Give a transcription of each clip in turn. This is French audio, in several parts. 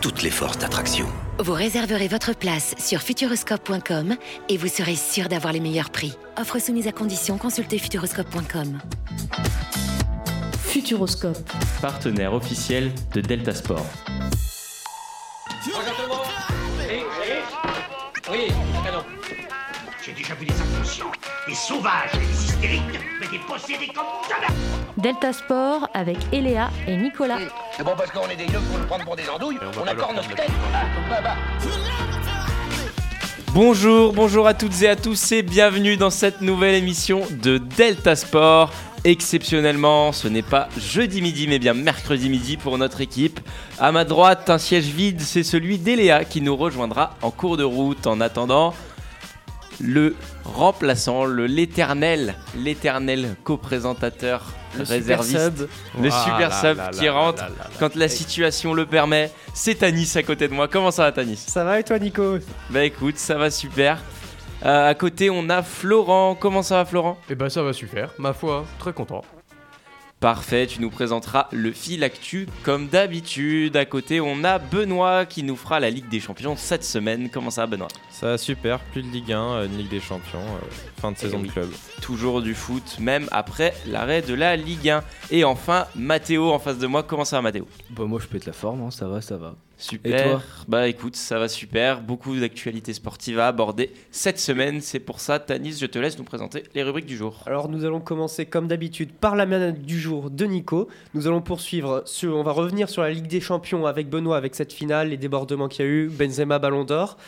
toutes les forces d'attraction. Vous réserverez votre place sur futuroscope.com et vous serez sûr d'avoir les meilleurs prix. Offre soumise à condition, consultez futuroscope.com. Futuroscope, partenaire officiel de Delta Sport. Bonjour tout le monde Oui, oui, non. J'ai déjà vu des sauvages, des hystériques, mais des possédés comme jamais Delta Sport avec Eléa et Nicolas. C'est bon parce qu'on est des yeux pour nous prendre pour des andouilles, on, accorde notre tête. Ah, bah, bah. Bonjour, bonjour à toutes et à tous et bienvenue dans cette nouvelle émission de Delta Sport. Exceptionnellement, ce n'est pas jeudi midi mais bien mercredi midi pour notre équipe. À ma droite, un siège vide, c'est celui d'Eléa qui nous rejoindra en cours de route. En attendant, le remplaçant, le l'éternel, l'éternel co-présentateur réserviste, le super sub qui rentre quand la situation le permet. C'est Tanis à côté de moi. Comment ça va Tanis Ça va et toi Nico? Bah écoute, ça va super. Euh, à côté, on a Florent. Comment ça va Florent? Eh bah ça va super, ma foi, très content. Parfait, tu nous présenteras le fil actu comme d'habitude. À côté, on a Benoît qui nous fera la Ligue des Champions cette semaine. Comment ça va Benoît? Ça va super, plus de Ligue 1, euh, une Ligue des Champions, euh, fin de saison de club. Toujours du foot, même après l'arrêt de la Ligue 1. Et enfin, Mathéo en face de moi. Comment ça va Mathéo Bah moi je peux être la forme, hein, ça va, ça va. Super. bah écoute, ça va super. Beaucoup d'actualités sportives à aborder cette semaine. C'est pour ça, Tanis, je te laisse nous présenter les rubriques du jour. Alors nous allons commencer comme d'habitude par la manette du jour de Nico. Nous allons poursuivre, sur, on va revenir sur la Ligue des Champions avec Benoît, avec cette finale, les débordements qu'il y a eu, Benzema Ballon d'Or.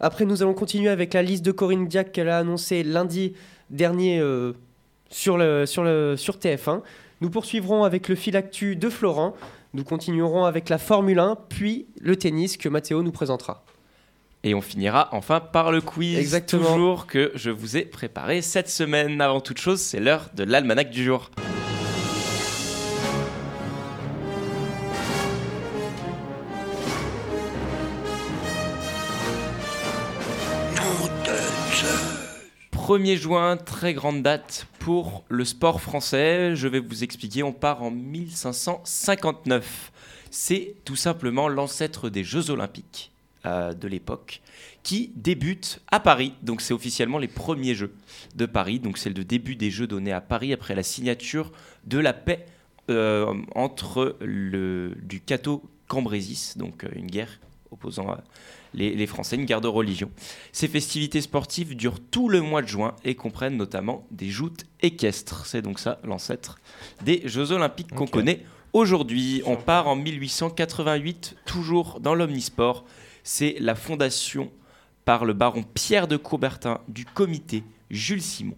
Après nous allons continuer avec la liste de Corinne Diac qu'elle a annoncée lundi dernier euh, sur, le, sur, le, sur TF1. Nous poursuivrons avec le fil actu de Florent. Nous continuerons avec la Formule 1, puis le tennis que Mathéo nous présentera. Et on finira enfin par le quiz. Exactement. Toujours que je vous ai préparé cette semaine. Avant toute chose, c'est l'heure de l'almanach du jour. Nom de 1er juin, très grande date pour le sport français. Je vais vous expliquer, on part en 1559. C'est tout simplement l'ancêtre des Jeux olympiques euh, de l'époque qui débute à Paris. Donc c'est officiellement les premiers Jeux de Paris. Donc c'est le début des Jeux donnés à Paris après la signature de la paix euh, entre le, du Cato Cambrésis, donc euh, une guerre opposant les, les, Français, une guerre de religion. Ces festivités sportives durent tout le mois de juin et comprennent notamment des joutes équestres. C'est donc ça l'ancêtre des Jeux olympiques qu'on connaît aujourd'hui. On part en 1888, toujours dans l'omnisport. C'est la fondation par le baron Pierre de Coubertin du comité Jules Simon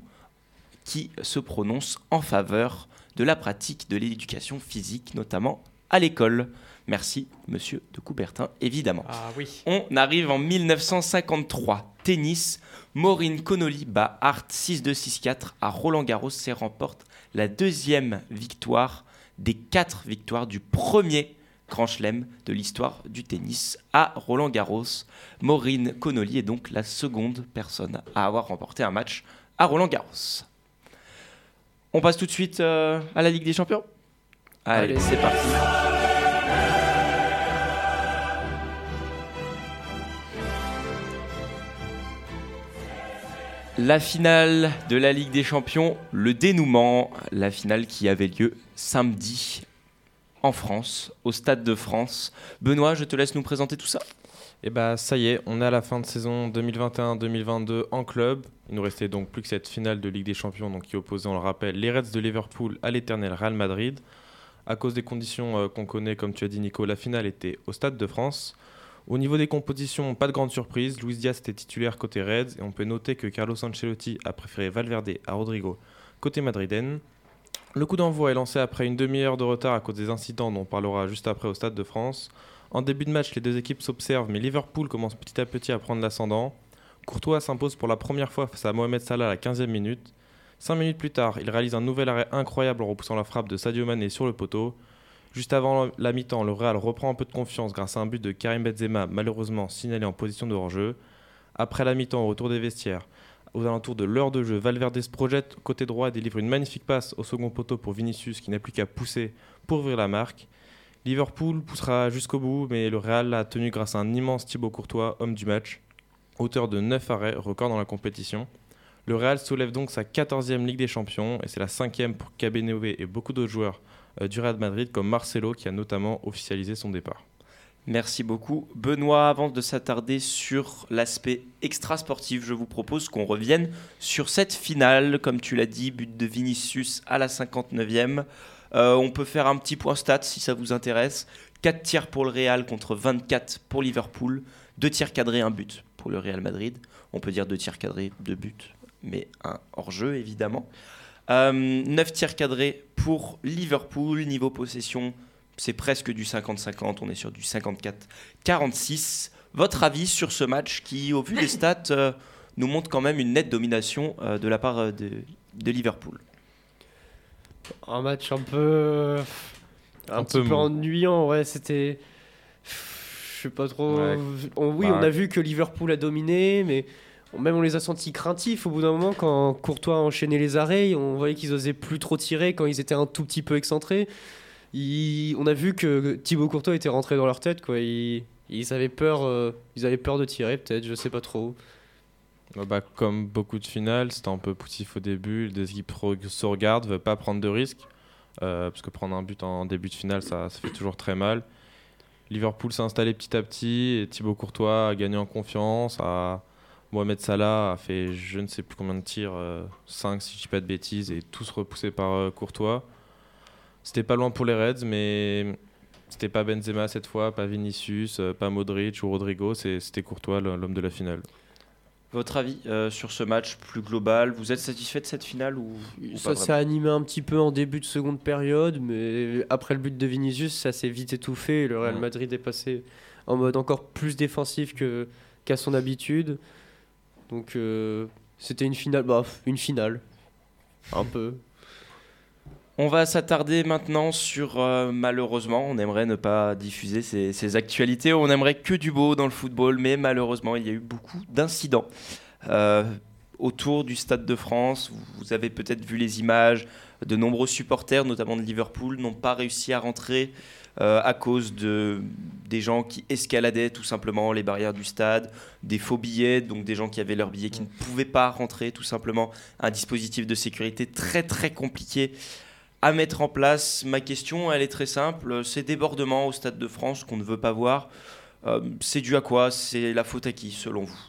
qui se prononce en faveur de la pratique de l'éducation physique, notamment à l'école. Merci, monsieur de Coubertin, évidemment. Ah oui. On arrive en 1953. Tennis. Maureen Connolly bat Hart 6-2-6-4 à Roland Garros et remporte la deuxième victoire des quatre victoires du premier Grand Chelem de l'histoire du tennis à Roland Garros. Maureen Connolly est donc la seconde personne à avoir remporté un match à Roland Garros. On passe tout de suite euh, à la Ligue des Champions? Allez, Allez. c'est parti. La finale de la Ligue des Champions, le dénouement, la finale qui avait lieu samedi en France, au Stade de France. Benoît, je te laisse nous présenter tout ça. Et bah ça y est, on est à la fin de saison 2021-2022 en club. Il nous restait donc plus que cette finale de Ligue des Champions donc qui opposait, on le rappelle, les Reds de Liverpool à l'éternel Real Madrid. À cause des conditions euh, qu'on connaît, comme tu as dit Nico, la finale était au Stade de France. Au niveau des compositions, pas de grande surprise. Luis Diaz était titulaire côté Reds et on peut noter que Carlos Ancelotti a préféré Valverde à Rodrigo côté madrilène. Le coup d'envoi est lancé après une demi-heure de retard à cause des incidents dont on parlera juste après au Stade de France. En début de match, les deux équipes s'observent, mais Liverpool commence petit à petit à prendre l'ascendant. Courtois s'impose pour la première fois face à Mohamed Salah à la 15e minute. Cinq minutes plus tard, il réalise un nouvel arrêt incroyable en repoussant la frappe de Sadio Mané sur le poteau. Juste avant la mi-temps, le Real reprend un peu de confiance grâce à un but de Karim Benzema, malheureusement signalé en position de hors-jeu. Après la mi-temps, au retour des vestiaires, aux alentours de l'heure de jeu, Valverde se projette côté droit et délivre une magnifique passe au second poteau pour Vinicius qui n'a plus qu'à pousser pour ouvrir la marque. Liverpool poussera jusqu'au bout, mais le Real l'a tenu grâce à un immense Thibaut Courtois, homme du match, auteur de 9 arrêts, record dans la compétition. Le Real soulève donc sa 14e Ligue des Champions et c'est la cinquième pour Cabenové et beaucoup d'autres joueurs du Real Madrid comme Marcelo qui a notamment officialisé son départ. Merci beaucoup. Benoît, avant de s'attarder sur l'aspect extra-sportif, je vous propose qu'on revienne sur cette finale. Comme tu l'as dit, but de Vinicius à la 59e. Euh, on peut faire un petit point stat si ça vous intéresse. 4 tirs pour le Real contre 24 pour Liverpool. 2 tirs cadrés, un but pour le Real Madrid. On peut dire 2 tirs cadrés, 2 buts, mais un hors-jeu évidemment. 9 tirs cadrés pour Liverpool. Niveau possession, c'est presque du 50-50. On est sur du 54-46. Votre avis sur ce match qui, au vu des stats, euh, nous montre quand même une nette domination euh, de la part de, de Liverpool? Un match un peu. Un, petit peu, ennuyant, ouais, c'était. Je sais pas trop. oui, on a vu que Liverpool a dominé, mais même on les a sentis craintifs au bout d'un moment quand Courtois enchaînait les arrêts. On voyait qu'ils osaient plus trop tirer quand ils étaient un tout petit peu excentrés. on a vu que Thibaut Courtois était rentré dans leur tête. Ils, avaient peur, euh, ils avaient peur de tirer, peut-être, je sais pas trop. Bah, comme beaucoup de finales, c'était un peu poussif au début. Les équipes se regardent, veulent pas prendre de risques. Euh, parce que prendre un but en début de finale, ça, ça fait toujours très mal. Liverpool s'est installé petit à petit et Thibaut Courtois a gagné en confiance. Mohamed Salah a fait je ne sais plus combien de tirs, 5 euh, si je ne dis pas de bêtises, et tous repoussés par euh, Courtois. C'était pas loin pour les Reds, mais c'était pas Benzema cette fois, pas Vinicius, pas Modric ou Rodrigo, c'était Courtois l'homme de la finale. Votre avis euh, sur ce match plus global Vous êtes satisfait de cette finale ou, Ça s'est animé un petit peu en début de seconde période, mais après le but de Vinicius, ça s'est vite étouffé. Et le Real Madrid est passé en mode encore plus défensif qu'à son habitude. Donc euh, c'était une finale, bah, une finale, un peu. On va s'attarder maintenant sur, euh, malheureusement, on aimerait ne pas diffuser ces, actualités, on aimerait que du beau dans le football, mais malheureusement, il y a eu beaucoup d'incidents. Euh, autour du Stade de France, vous avez peut-être vu les images, de nombreux supporters, notamment de Liverpool, n'ont pas réussi à rentrer à cause de des gens qui escaladaient tout simplement les barrières du stade, des faux billets, donc des gens qui avaient leurs billets qui ne pouvaient pas rentrer, tout simplement un dispositif de sécurité très très compliqué à mettre en place. Ma question, elle est très simple. Ces débordements au Stade de France qu'on ne veut pas voir, euh, c'est dû à quoi? C'est la faute à qui, selon vous?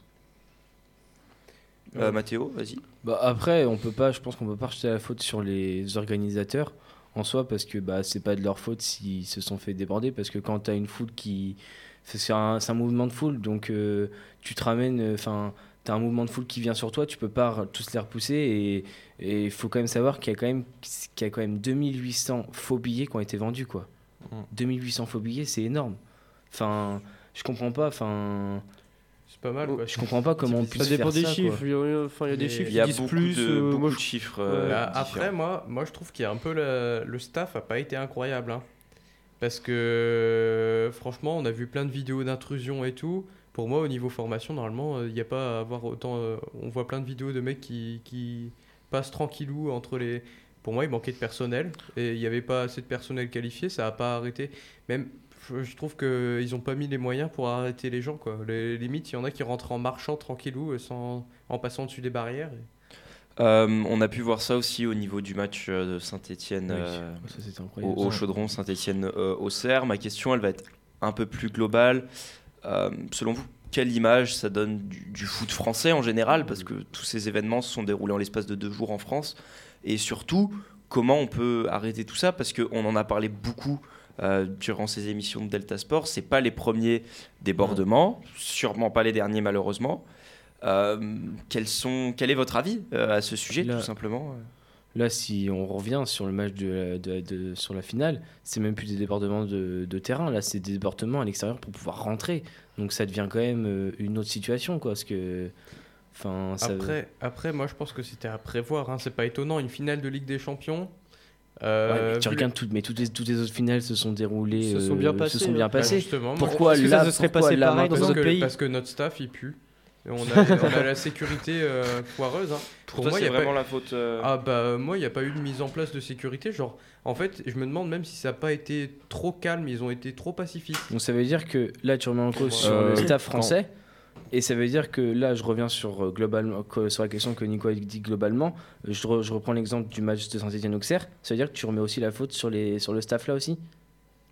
Euh, Mathéo, vas-y. Bah après, on peut pas, je pense qu'on peut pas jeter la faute sur les organisateurs en soi parce que bah c'est pas de leur faute s'ils se sont fait déborder parce que quand tu as une foule qui c'est un, un, mouvement de foule donc euh, tu te ramènes enfin tu as un mouvement de foule qui vient sur toi, tu peux pas tous les repousser. Et il faut quand même savoir qu'il y, a quand même, qu'il y a quand même 2800 faux billets qui ont été vendus. Quoi. 2800 mm. faux billets, c'est énorme. Enfin, je comprends pas. Enfin. C'est pas mal. Quoi. Je comprends pas comment on puisse ça dépend des chiffres. Il y a, enfin, il y a des chiffres il a beaucoup plus. De, euh, beaucoup de chiffres. Euh, bah, après, moi, moi, je trouve qu'il y a un peu le, le staff a pas été incroyable. Hein. Parce que franchement, on a vu plein de vidéos d'intrusion et tout pour moi, au niveau formation, normalement, il euh, n'y a pas à avoir autant. Euh, on voit plein de vidéos de mecs qui, qui passent tranquillou entre les. Pour moi, il manquait de personnel et il n'y avait pas assez de personnel qualifié. Ça n'a pas arrêté. Même, je trouve qu'ils n'ont pas mis les moyens pour arrêter les gens. Quoi. Les limites, il y en a qui rentrent en marchant tranquillou, euh, sans, en passant dessus des barrières. on a pu voir ça aussi au niveau du match de Saint-Etienne au, Chaudron, Saint-Etienne au CER. Ma question, elle va être un peu plus globale. Euh, selon vous, quelle image ça donne du, foot français en général? Parce que tous ces événements se sont déroulés en l'espace de deux jours en France. Et surtout, comment on peut arrêter tout ça? Parce qu'on en a parlé beaucoup euh, durant ces émissions de Delta Sport. C'est pas les premiers débordements, sûrement pas les derniers malheureusement. Euh, sont, quel est votre avis à ce sujet, tout simplement Là, si on revient sur le match de, de, sur la finale, c'est même plus des débordements de, terrain. Là, c'est des débordements à l'extérieur pour pouvoir rentrer. Donc ça devient quand même euh, une autre situation, quoi. Parce que Enfin, ça- Après, après, moi je pense que c'était à prévoir. Hein. C'est pas étonnant. Une finale de Ligue des Champions. Ouais, euh, mais tu regardes toutes, mais toutes les, toutes les autres finales se sont déroulées, Se sont euh, bien passées, se sont bien hein. Bah, passées. justement, pourquoi là, ça se serait passé là pareil dans parce que, pays parce que notre staff il pue. Et On a, on a la sécurité euh, foireuse. hein. Pour, toi, moi, c'est y a pas- vraiment la faute. euh, Ah bah moi il n'y a pas eu de mise en place de sécurité genre en fait je me demande même si ça n'a pas été trop calme ils ont été trop pacifistes Donc ça veut dire que là tu remets en cause sur Euh, le staff français et ça veut dire que là je reviens sur euh, globalement sur la question que Nico a dit globalement. Je, re- je reprends l'exemple du match de Saint-Étienne Auxerre. Ça veut dire que tu remets aussi la faute sur les sur le staff là aussi?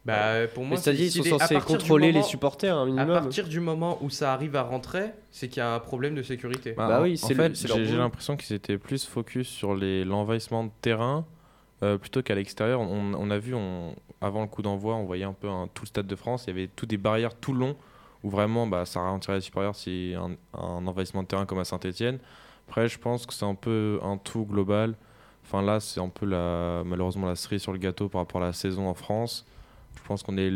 Bah pour moi c'est-à-dire ils s'il sont censés partir du contrôler les moment- supporters un à partir du moment où ça arrive à rentrer c'est qu'il y a un problème de sécurité. Bah en- oui, c'est j'ai l'impression qu'ils étaient plus focus sur les- l'envahissement de terrain euh, plutôt qu'à l'extérieur. On, on a vu, on- avant le coup d'envoi, on voyait un peu un- tout le Stade de France. Il y avait tout des barrières tout le long où vraiment bah, ça ralentirait les supérieurs si un, un envahissement de terrain comme à Saint-Etienne. Après, je pense que c'est un peu un tout global. Enfin là, c'est un peu la, malheureusement la cerise sur le gâteau par rapport à la saison en France. Je pense qu'on est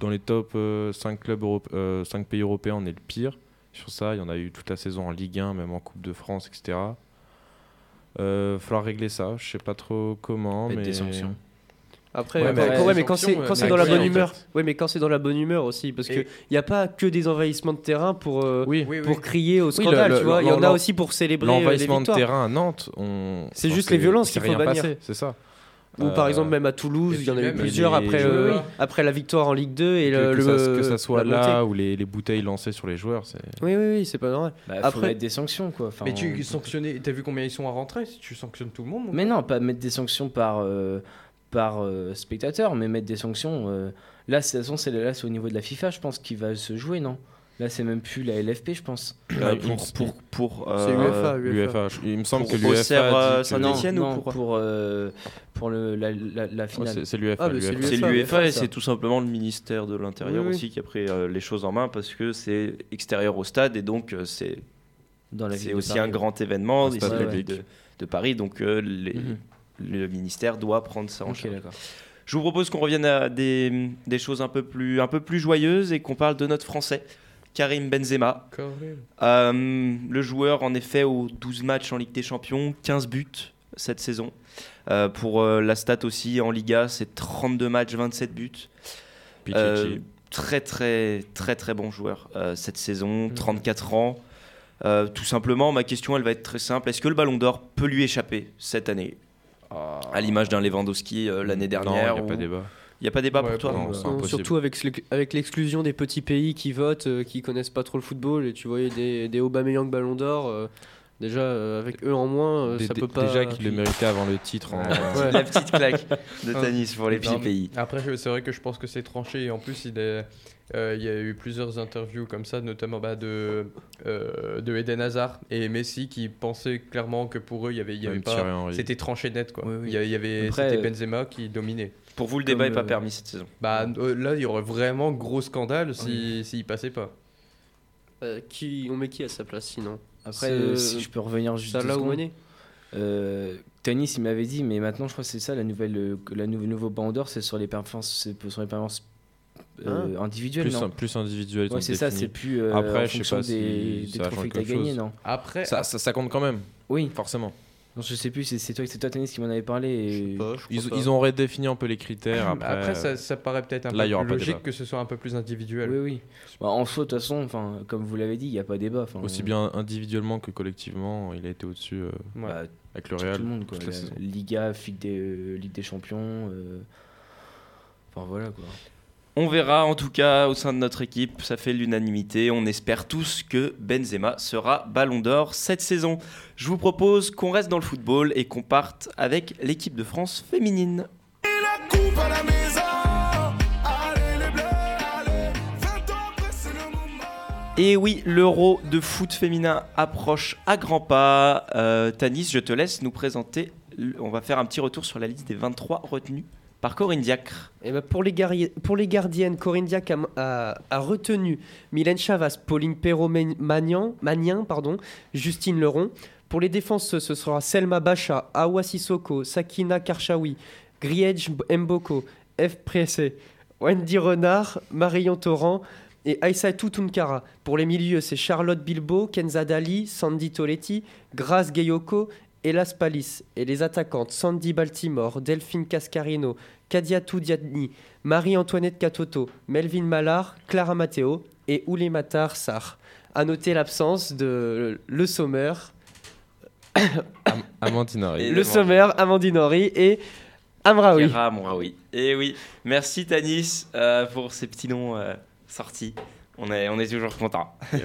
dans les top 5, clubs Europe- euh, 5 pays européens, on est le pire. Sur ça, il y en a eu toute la saison en Ligue 1, même en Coupe de France, etc. Euh, falloir régler ça. Je sais pas trop comment, Mettre mais des sanctions. Après, Ouais, quand- mais quand- avec ouais, les mais quand c'est quand c'est dans la bonne humeur. Ouais, mais quand c'est dans la bonne humeur aussi, parce que Et- il y a pas que des envahissements de terrain pour euh, Oui, oui, oui. pour crier au scandale, le- tu vois. Il y en a aussi pour célébrer euh, les l'envahissement de terrain à Nantes, on... C'est juste les violences qu'il faut bannir. c'est ça. Ou par Euh, exemple même à Toulouse, il y en a eu plusieurs après euh, après la victoire en Ligue 2 et que, le, que ça, le- que ça soit là ou les, les bouteilles lancées sur les joueurs, c'est. Oui, oui, oui, c'est pas normal. Bah, faut Après- mettre des sanctions quoi Enfin, mais tu on- sanctionner t'as vu combien ils sont à rentrer? Si tu sanctionnes tout le monde mon mais non pas mettre des sanctions par euh, par euh, spectateur mais mettre des sanctions euh, là c'est- de toute façon c'est là c'est au niveau de la FIFA je pense qu'il va se jouer non? Là c'est même plus la LFP je pense euh, il pour, pour, pour, C'est euh, UEFA, il me semble Pour que l'UEFA. Euh, Saint-Étienne ou pour- pour euh, pour le la, la, la Ouais, finale c'est- c'est l'UEFA. Ah, c'est l'UEFA. Et c'est tout simplement le ministère de l'Intérieur Oui, oui. aussi qui a pris euh, les choses en main parce que c'est extérieur au stade et donc euh, c'est dans la ville c'est aussi Paris. un grand événement de, de Paris donc euh, les- Mhm. Le ministère doit prendre ça en ok charge. Je vous propose qu'on revienne à des, des choses un peu, plus, un peu plus joyeuses et qu'on parle de notre Français, Karim Benzema. Euh, le joueur, en effet, aux 12 matchs en Ligue des Champions, 15 buts cette saison. Euh, pour euh, la stat aussi, en Liga, c'est 32 matchs, 27 buts. Euh, très, très, très, très bon joueur euh, cette saison, 34 ans. Euh, tout simplement, ma question, elle va être très simple. Est-ce que le Ballon d'Or peut lui échapper cette année? À l'image d'un Lewandowski euh, l'année dernière il n'y a ou- pas débat. Il n'y a pas débat pour toi non, Non, surtout avec l'exclusion des petits pays qui votent, euh, qui connaissent pas trop le football, et tu voyais des, des Aubameyang Ballon d'Or, euh, déjà euh, avec eux en moins, euh, ça peut pas. Déjà qu'il le méritait avant le titre. en- Ouais. La petite claque de Tanis pour les petits Non, pays. Après, c'est vrai que je pense que c'est tranché. Et en plus, il, est, euh, il y a eu plusieurs interviews comme ça, notamment bah, de, euh, de Eden Hazard et Messi qui pensaient clairement que pour eux, il y avait, il y avait pas. C'était tranché net. Quoi. Oui, oui. Il y il avait, c'était euh, Benzema qui dominait. Pour vous, le débat n'est pas euh, permis cette saison. Bah, là, il y aurait vraiment gros scandale s'il si, s'il passait pas. Euh, qui, on met qui à sa place sinon? Après euh, si je peux revenir juste Salah ou secondes. Mané Euh, Tanis, il m'avait dit, mais maintenant je crois que c'est ça la nouvelle, euh, la nouveau nouveau d'Or, c'est sur les performances, sur les performances euh, individuelles, Plus, non plus individuel. Ouais, c'est ça, c'est plus euh, Après, en je sais pas des, si des trophées que t'as chose. non Après, Ça, ça, ça compte quand même, Oui, forcément. Non, je sais plus, c'est toi, c'est toi Tanis qui m'en avait parlé. Et... Ils, ils ont redéfini un peu les critères. Après, après, euh, ça, ça paraît peut-être un là, peu plus logique que ce soit un peu plus individuel. Oui, oui. Bah, en soi, de toute façon, enfin, comme vous l'avez dit, il n'y a pas débat. aussi bien individuellement que collectivement, il a été au-dessus euh, Ouais. bah, avec le Real. tout le monde, quoi. toute la La saison. Liga, Ligue des, euh, Ligue des Champions. euh, Enfin voilà quoi. On verra en tout cas au sein de notre équipe, ça fait l'unanimité. On espère tous que Benzema sera Ballon d'Or cette saison. Je vous propose qu'on reste dans le football et qu'on parte avec l'équipe de France féminine. Et oui, l'Euro de foot féminin approche à grands pas. Euh, Tanis, je te laisse nous présenter. On va faire un petit retour sur la liste des 23 retenus Corinne Diacre. Eh ben, pour, les pour gardiennes, Corinne Diac a, retenu Mylène Chavas, Pauline Perrault-Magnan, Justine Leron. Pour les défenses, ce sera Selma Bacha, Awa Sissoko, Sakina Karchaoui, Griedge Mboko, F. Pressé, Wendy Renard, Marion Torrent, et Aïssatou Tunkara. Pour les milieux, c'est Charlotte Bilbo, Kenza Dali, Sandy Toletti, Grace Gayoko et Las Palis. Et les attaquantes, Sandy Baltimore, Delphine Cascarino, Kadiatou Diadni, Marie-Antoinette Katoto, Melvin Mallard, Clara Matteo et Oulimatar Sarr. À noter l'absence de Le Sommer, Am- Amandine Henry. Le Sommer, Amandine Henry et Amraoui. Amraoui. Et oui, merci Tanis euh, pour ces petits noms euh, sortis. On est, on est toujours content.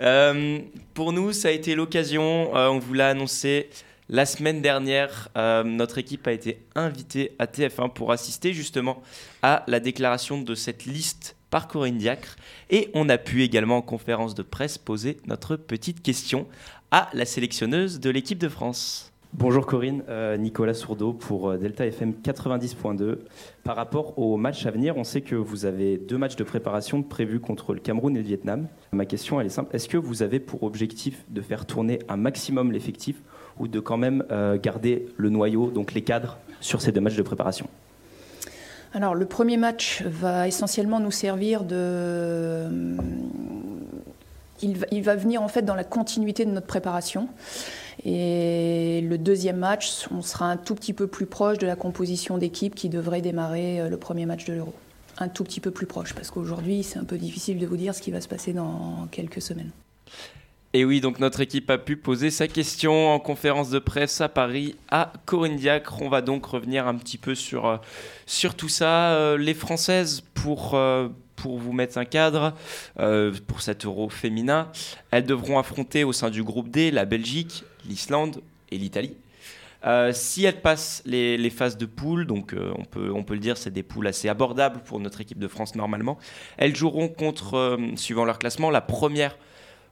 Euh, pour nous, ça a été l'occasion, euh, on vous l'a annoncé la semaine dernière, euh, notre équipe a été invitée à TF1 pour assister justement à la déclaration de cette liste par Corinne Diacre. Et on a pu également en conférence de presse poser notre petite question à la sélectionneuse de l'équipe de France. Bonjour Corinne, euh, Nicolas Sourdeau pour euh, Delta FM 90.2. Par rapport au match à venir, on sait que vous avez deux matchs de préparation prévus contre le Cameroun et le Vietnam. Ma question est simple, est-ce que vous avez pour objectif de faire tourner un maximum l'effectif ou de quand même euh, garder le noyau, donc les cadres, sur ces deux matchs de préparation? Alors, le premier match va essentiellement nous servir de. Il va venir en fait dans la continuité de notre préparation. Et le deuxième match, on sera un tout petit peu plus proche de la composition d'équipe qui devrait démarrer euh, le premier match de l'Euro. Un tout petit peu plus proche, parce qu'aujourd'hui, c'est un peu difficile de vous dire ce qui va se passer dans quelques semaines. Et oui, donc notre équipe a pu poser sa question en conférence de presse à Paris à Corinne Diacre. On va donc revenir un petit peu sur, euh, sur tout ça. Euh, les Françaises, pour, pour vous mettre un cadre, euh, pour cet euro féminin, elles devront affronter au sein du groupe D la Belgique, l'Islande et l'Italie. Euh, si elles passent les, phases de poule, donc euh, on, peut, on peut le dire, c'est des poules assez abordables pour notre équipe de France normalement, elles joueront contre, suivant leur classement, la première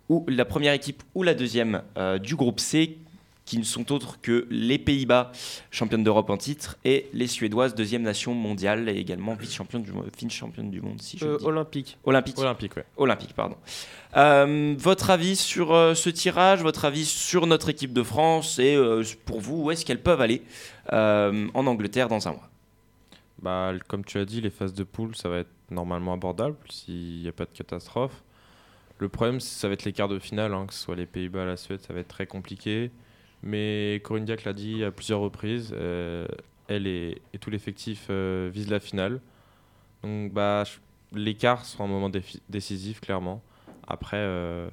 ou la première équipe ou la deuxième du groupe C, qui ne sont autres que les Pays-Bas, championnes d'Europe en titre, et les Suédoises, deuxième nation mondiale, et également vice-championne du, vice-championne du monde, si je Euh, dis. olympique. Olympique. Olympique, ouais. Olympique, pardon. Euh, votre avis sur euh, ce tirage, votre avis sur notre équipe de France, et euh, pour vous, où est-ce qu'elles peuvent aller euh, en Angleterre dans un mois? Bah, comme tu as dit, les phases de poule, ça va être normalement abordable s'il n'y a pas de catastrophe. Le problème, ça va être les quarts de finale, hein, que ce soit les Pays-Bas, la Suède, ça va être très compliqué. Mais Corinne Diac l'a dit à plusieurs reprises, euh, elle et, tout l'effectif euh, visent la finale. Donc, bah, quarts seront un moment décisif, clairement. Après, euh,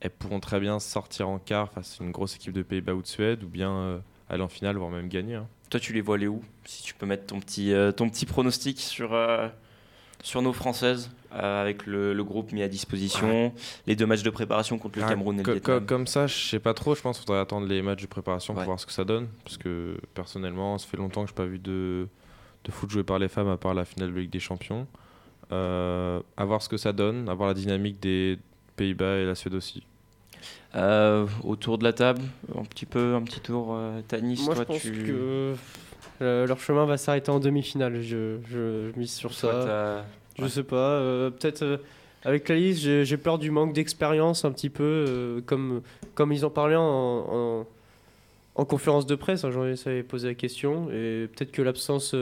elles pourront très bien sortir en quart face à une grosse équipe de Pays-Bas ou de Suède, ou bien aller en finale, voire même gagner. hein. Toi, tu les vois aller où? Si tu peux mettre ton petit, ton petit pronostic sur, sur nos Françaises, euh, avec le, le groupe mis à disposition, les deux matchs de préparation contre le Ah, Cameroun et le Vietnam. co- Comme ça, je sais pas trop. Je pense qu'il faudrait attendre les matchs de préparation pour voir ce que ça donne. Parce que personnellement, ça fait longtemps que je n'ai pas vu de, de foot joué par les femmes à part la finale de Ligue des Champions. Euh, à voir ce que ça donne, à voir la dynamique des Pays-Bas et la Suède aussi. Euh, autour de la table, un petit peu, un petit tour. euh, Tanis, Moi, toi, je pense tu... que euh, leur chemin va s'arrêter en demi-finale. Je, je, je mise sur Toi, ça. Je ouais. sais pas. euh, Peut-être euh, avec la liste, j'ai peur du manque d'expérience un petit peu, euh, comme, comme ils en parlaient en, en, en conférence de presse. hein, J'en ai posé la question. Et peut-être que l'absence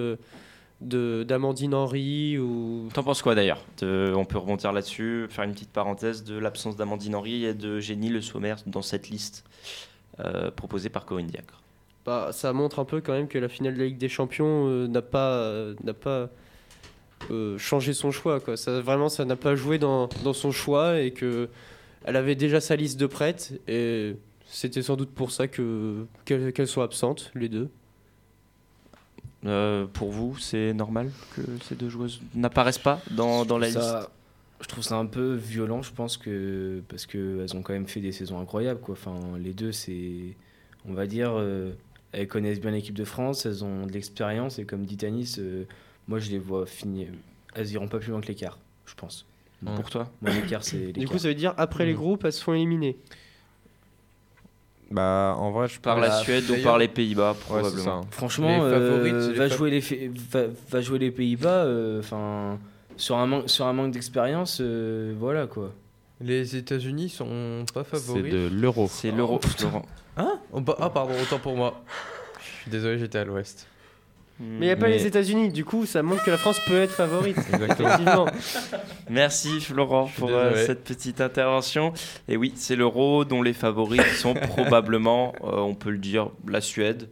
de- d'Amandine Henry ou. T'en penses quoi d'ailleurs On peut rebondir là-dessus, faire une petite parenthèse de l'absence d'Amandine Henry et de Génie Le Sommer dans cette liste euh, proposée par Corinne Diacre? Bah, ça montre un peu quand même que la finale de la Ligue des Champions euh, n'a pas, euh, n'a pas euh, changé son choix. Quoi. Ça, vraiment, ça n'a pas joué dans, dans son choix et que elle avait déjà sa liste de prêtes et c'était sans doute pour ça que, qu'elles, qu'elles soient absentes, les deux. Euh, pour vous, c'est normal que ces deux joueuses n'apparaissent pas dans, dans la ça- liste? Je trouve ça un peu violent, je pense que parce que elles ont quand même fait des saisons incroyables, quoi. Enfin, les deux, c'est, on va dire, euh, elles connaissent bien l'équipe de France, elles ont de l'expérience et comme dit Tanis, euh, moi je les vois finir, elles iront pas plus loin que l'écart, je pense. Pour toi Moi, l'écart, c'est Du coup, ça veut dire après les Mhm. groupes, elles se font éliminer. Bah, en vrai, je Par la Suède ou par les Pays-Bas, probablement. Franchement, Les euh, va, fa- jouer les fa- va, va jouer les Pays-Bas, euh, enfin, sur un manque, sur un manque d'expérience, euh, voilà quoi. Les États-Unis sont pas favoris. de l'euro. C'est l'euro, Laurent. Hein Oh, bah- Ah, pardon, autant pour moi. Je suis désolé, j'étais à l'ouest. Mais il n'y a pas les États-Unis, du coup, ça montre que la France peut être favorite. Effectivement. Merci Florent pour euh, cette petite intervention. Et oui, c'est l'euro dont les favoris sont probablement, euh, on peut le dire, la Suède.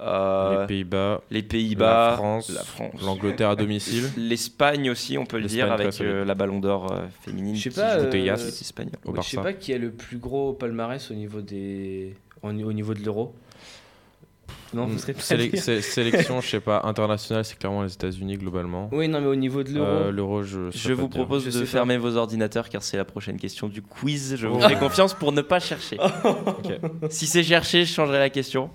Euh, Les Pays-Bas, les Pays-Bas, la France, la France, l'Angleterre à domicile. l'Espagne aussi, on peut le dire, avec euh, la Ballon d'Or euh, féminine. Je sais qui pas, euh, je sais pas qui a le plus gros palmarès au niveau des au au niveau de l'euro. Non, vous serez pas à Sélec- dire. sé- sélection, je sais pas, internationale, c'est clairement les États-Unis globalement. Oui, non, mais au niveau de l'euro. Euh, L'euro, je. Je vous propose Je de pas. fermer vos ordinateurs car c'est la prochaine question du quiz. Je vous Oh. fais confiance pour ne pas chercher. Si c'est cherché, je changerai la question.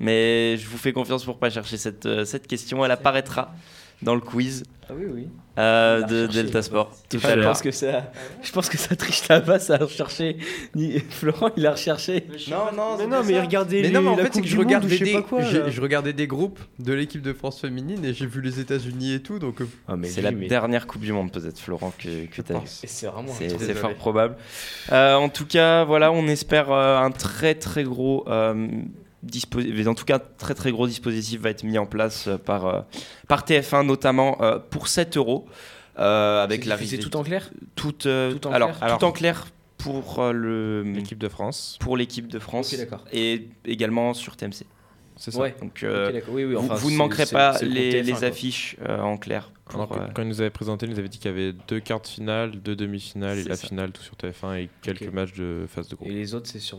Mais je vous fais confiance pour pas chercher cette, euh, cette question. Elle apparaîtra dans le quiz Ah oui, oui. euh, de. Delta Sport tout je à pense que ça, je pense que ça triche là-bas, ça a recherché. Ni- Florent, il a recherché. Non, non, Mais non, mais ça. regardez Mais les- non, mais en la fait, c'est Coupe que du je regardais des, pas quoi, j'ai- là. je regardais des groupes de l'équipe de France féminine et j'ai vu les États-Unis et tout, donc. euh, Ah, C'est la mais- dernière Coupe du Monde peut-être Florent que, que tu as c'est. C'est fort probable. Euh, en tout cas, voilà, on espère euh, un très très gros euh. En tout cas, un très très gros dispositif va être mis en place euh, par euh, par TF1 notamment euh, pour 7 euros avec C'est la diffusé tout en clair Tout, euh, Tout en alors, clair tout en clair pour euh, le L'équipe de France. pour l'équipe de France et également sur TMC. C'est ça. Ouais. Donc euh, Ok, d'accord. Oui, oui, vous- enfin, vous, ne c'est- manquerez c'est- pas c'est le les, groupe les TF1, quoi. affiches euh, en clair. pour, Alors, quand- euh, quand il nous avait présenté, il nous avait dit qu'il y avait deux quarts de finale, deux demi-finales et C'est la ça. finale, tout sur TF1 et quelques Ok. matchs de phase de groupe. Et les autres, c'est sur.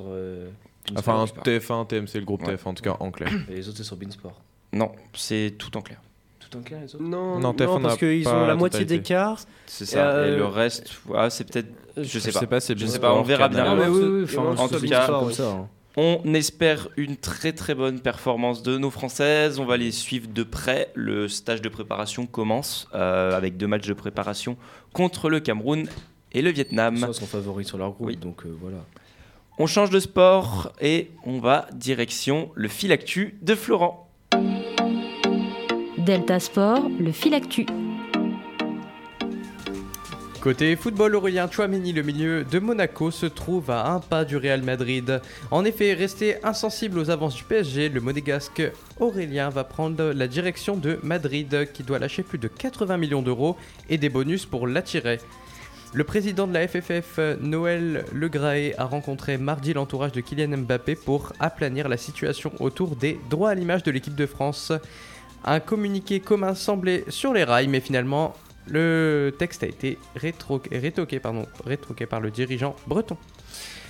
Enfin, Beansport. TF1, TMC, le groupe Ouais. TF1, en tout cas en clair. Et les autres, c'est sur Beansport. Non, c'est tout en clair. Tout en clair, les autres Non, Non, non, TF1 parce qu'ils ont la moitié d'écart. C'est ça. Euh, Et le reste, ouais, c'est peut-être. Je sais Je pas. sais pas, c'est Je sais Beansport, pas, on verra bien. Ah, mais oui, oui, Et enfin, on en tout cas, comme ça. hein. On espère une très très bonne performance de nos Françaises. On va les suivre de près. Le stage de préparation commence euh, avec deux matchs de préparation contre le Cameroun et le Vietnam. Soit sont favoris sur leur groupe, Oui. donc euh, voilà. On change de sport et on va direction le fil actu de Florent. Delta Sport, le fil actu. Côté football, Aurélien Chouameni, le milieu de Monaco, se trouve à un pas du Real Madrid. En effet, resté insensible aux avances du PSG, le monégasque Aurélien va prendre la direction de Madrid, qui doit lâcher plus de 80 millions d'euros et des bonus pour l'attirer. Le président de la FFF, Noël Legraé, a rencontré mardi l'entourage de Kylian Mbappé pour aplanir la situation autour des droits à l'image de l'équipe de France. Un communiqué commun semblait sur les rails, mais finalement, le texte a été rétro- rétoqué, pardon, rétoqué par le dirigeant breton.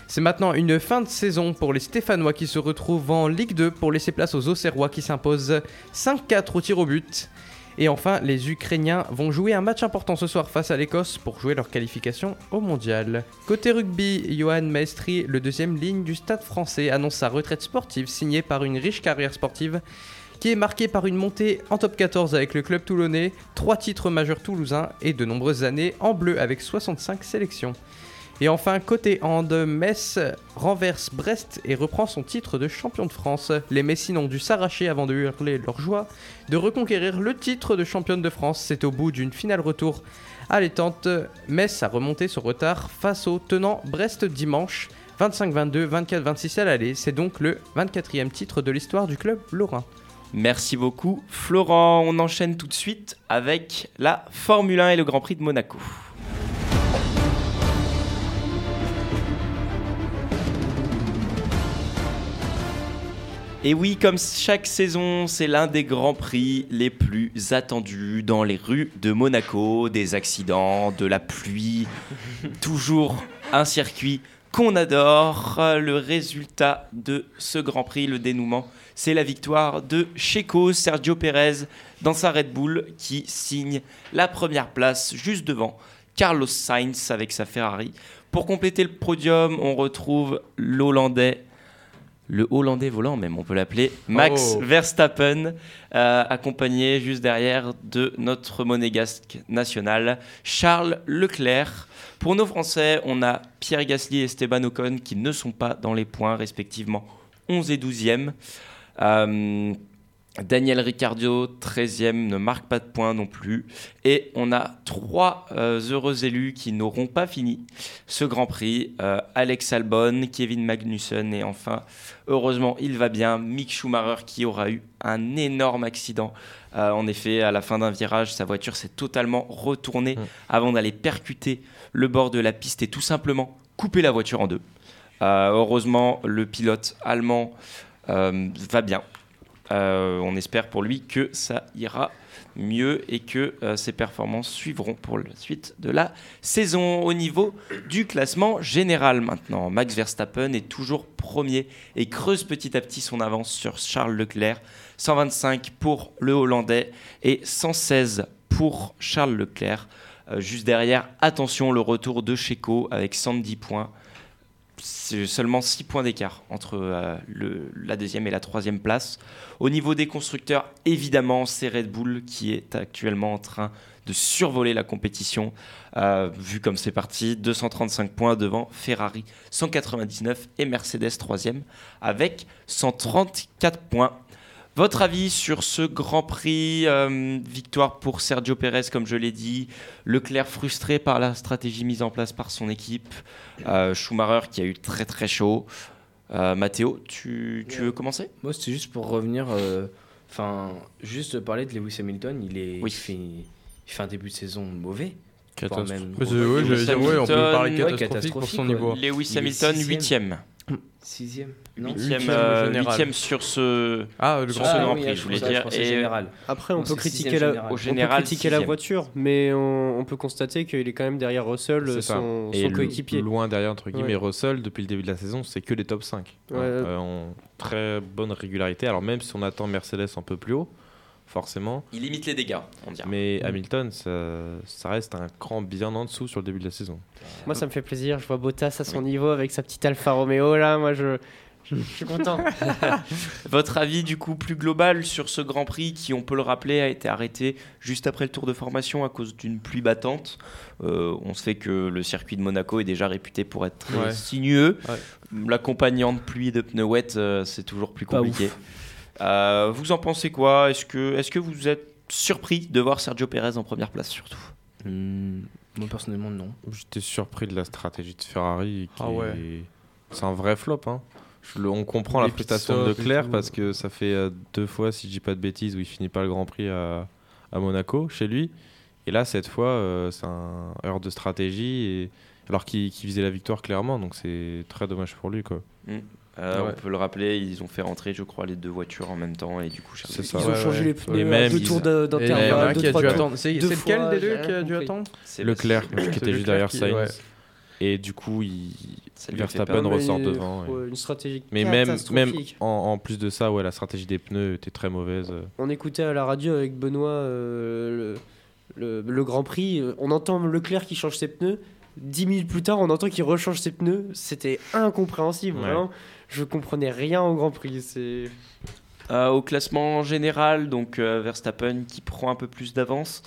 C'est maintenant une fin de saison pour les Stéphanois qui se retrouvent en Ligue 2 pour laisser place aux Auxerrois qui s'imposent 5-4 au tir au but. Et enfin, les Ukrainiens vont jouer un match important ce soir face à l'Écosse pour jouer leur qualification au mondial. Côté rugby, Johan Maestri, le deuxième ligne du stade français, annonce sa retraite sportive signée par une riche carrière sportive qui est marquée par une montée en top 14 avec le club toulonnais, trois titres majeurs toulousains et de nombreuses années en bleu avec 65 sélections. Et enfin, côté hand, Metz renverse Brest et reprend son titre de champion de France. Les Messines ont dû s'arracher avant de hurler leur joie de reconquérir le titre de championne de France. C'est au bout d'une finale retour allaitante. Metz a remonté son retard face au tenant Brest dimanche. 25-22, 24-26 à l'aller. C'est donc le 24e titre de l'histoire du club lorrain. Merci beaucoup Florent. On enchaîne tout de suite avec la Formule 1 et le Grand Prix de Monaco. Et oui, comme chaque saison, c'est l'un des grands prix les plus attendus dans les rues de Monaco. Des accidents, de la pluie, toujours un circuit qu'on adore. Le résultat de ce grand prix, le dénouement, c'est la victoire de Checo Sergio Pérez dans sa Red Bull qui signe la première place juste devant Carlos Sainz avec sa Ferrari. Pour compléter le podium, on retrouve l'Hollandais le Hollandais volant même, on peut l'appeler, Max Oh. Verstappen, euh, accompagné juste derrière de notre monégasque national, Charles Leclerc. Pour nos Français, on a Pierre Gasly et Esteban Ocon qui ne sont pas dans les points, respectivement 11 et 12e. Euh, Daniel Ricciardo, 13e, ne marque pas de points non plus. Et on a trois euh, heureux élus qui n'auront pas fini ce Grand Prix. Euh, Alex Albon, Kevin Magnussen et enfin, heureusement, il va bien, Mick Schumacher qui aura eu un énorme accident. Euh, en effet, à la fin d'un virage, sa voiture s'est totalement retournée avant d'aller percuter le bord de la piste et tout simplement couper la voiture en deux. Heureusement, le pilote allemand va bien. Euh, on espère pour lui que ça ira mieux et que euh, ses performances suivront pour la suite de la saison. Au niveau du classement général maintenant, Max Verstappen est toujours premier et creuse petit à petit son avance sur Charles Leclerc. 125 pour le Hollandais et 116 pour Charles Leclerc. Euh, juste derrière, attention, le retour de Checo avec 110 points. C'est seulement 6 points d'écart entre euh, la deuxième et la troisième place. Au niveau des constructeurs, évidemment, c'est Red Bull qui est actuellement en train de survoler la compétition. Euh, vu comme c'est parti, 235 points devant Ferrari 199 et Mercedes troisième avec 134 points. Votre avis sur ce Grand Prix, euh, victoire pour Sergio Pérez, comme je l'ai dit, Leclerc frustré par la stratégie mise en place par son équipe, euh, Schumacher qui a eu très très chaud. Euh, Mathéo, tu, tu veux commencer? Moi, c'était juste pour revenir, euh, enfin, juste parler de Lewis Hamilton. Il, est, fait, un début de saison mauvais. Catastrophe. On peut parler catastrophique, catastrophique pour son niveau. Lewis Hamilton, 8 Sixième Non Huitième, euh, général. huitième sur ce, Ah, le sur Grand ce Prix. Grand Prix, je je voulais je dire. pensais Et général. Après, on Non, peut critiquer la, général. on Au peut général, critiquer la voiture, mais on, on peut constater qu'il est quand même derrière Russell, son, son coéquipier. Loin derrière, entre guillemets, Ouais. Russell, depuis le début de la saison, c'est que les top 5. Ouais. Euh, en très bonne régularité. Alors, même si on attend Mercedes un peu plus haut, forcément. il limite les dégâts, on dirait. Mais Hamilton, ça, ça reste un cran bien en dessous sur le début de la saison. Moi, ça me fait plaisir. Je vois Bottas à son niveau avec sa petite Alfa Romeo là. Moi, je, je, je suis content. Votre avis du coup plus global sur ce Grand Prix qui, on peut le rappeler, a été arrêté juste après le tour de formation à cause d'une pluie battante? Euh, on sait que le circuit de Monaco est déjà réputé pour être très Ouais. sinueux. Ouais. L'accompagnant de pluie et de pneus wet, euh, c'est toujours plus compliqué. Euh, vous en pensez quoi? Est-ce que, est que vous êtes surpris de voir Sergio Pérez en première place surtout? Hmm, moi, personnellement, non. J'étais surpris de la stratégie de Ferrari. Qui Ah ouais. est- C'est un vrai flop. Hein. Je le- on comprend la prestation de tout. parce que ça fait euh, deux fois, si je dis pas de bêtises, où il finit pas le Grand Prix à, à Monaco, chez lui. Et là, cette fois, euh, c'est un erreur de stratégie, et... alors qu'il qu'il visait la victoire clairement. Donc c'est très dommage pour lui. Quoi. Euh, Ouais. On peut le rappeler, ils ont fait rentrer, je crois, les deux voitures en même temps et du coup, ça. Ils ont Ouais, changé ouais. les pneus Et à même, deux tours d'intervalle. C'est lequel des deux qui a dû attendre C'est Leclerc, qui était juste derrière Sainz. Et du coup, il... Verstappen ressort devant. ouais. Une stratégie Mais même, même en, en plus de ça, ouais, la stratégie des pneus était très mauvaise. On écoutait à la radio avec Benoît euh, le, le- le Grand Prix. euh, On entend Leclerc qui change ses pneus. Dix minutes plus tard, on entend qu'il rechange ses pneus. C'était incompréhensible. Ouais. Vraiment, je comprenais rien au Grand Prix. C'est Euh, au classement général, donc euh, Verstappen qui prend un peu plus d'avance.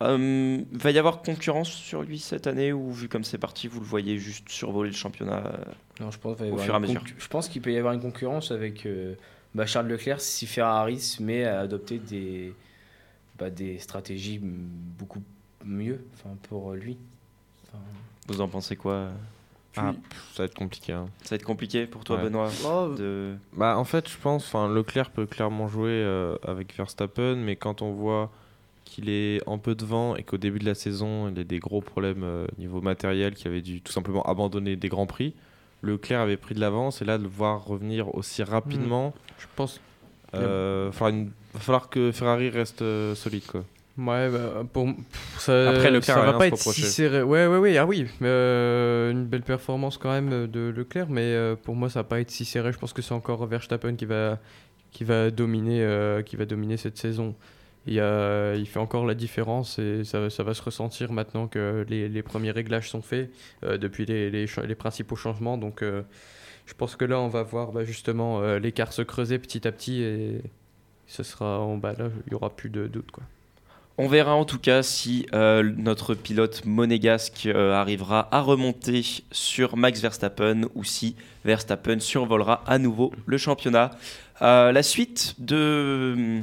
Euh, va y avoir concurrence sur lui cette année ou vu comme c'est parti, vous le voyez juste survoler le championnat euh, Non, je pense, qu'il va y Au fur et à mesure. je pense qu'il peut y avoir une concurrence avec euh, bah, Charles Leclerc si Ferrari se met à adopter des, bah, des stratégies beaucoup mieux enfin, pour lui. Enfin, Vous en pensez quoi Ah, pff, ça va être compliqué. hein. Ça va être compliqué pour toi, Ouais. Benoît Oh, de... Bah, en fait, je pense, enfin, Leclerc peut clairement jouer euh, avec Verstappen, mais quand on voit qu'il est un peu devant et qu'au début de la saison, il a des gros problèmes euh, niveau matériel, qu'il avait dû tout simplement abandonner des grands prix, Leclerc avait pris de l'avance et là de le voir revenir aussi rapidement, Je pense. euh, falloir une- va falloir que Ferrari reste euh, solide quoi. Ouais, bah, pour ça, Après, Leclerc ça va pas être si serré. Ouais, ouais, ouais, ah oui, euh, une belle performance quand même de Leclerc, mais euh, pour moi, ça va pas être si serré. Je pense que c'est encore Verstappen qui va, qui va dominer, euh, qui va dominer cette saison. Il, a- il fait encore la différence et ça, ça va se ressentir maintenant que les, les premiers réglages sont faits euh, depuis les, les, principaux changements. Donc, euh, je pense que là, on va voir bah, justement euh, l'écart se creuser petit à petit et ce sera en bas là, il y aura plus de doute quoi. On verra en tout cas si euh, notre pilote monégasque euh, arrivera à remonter sur Max Verstappen ou si Verstappen survolera à nouveau le championnat. Euh, la suite de,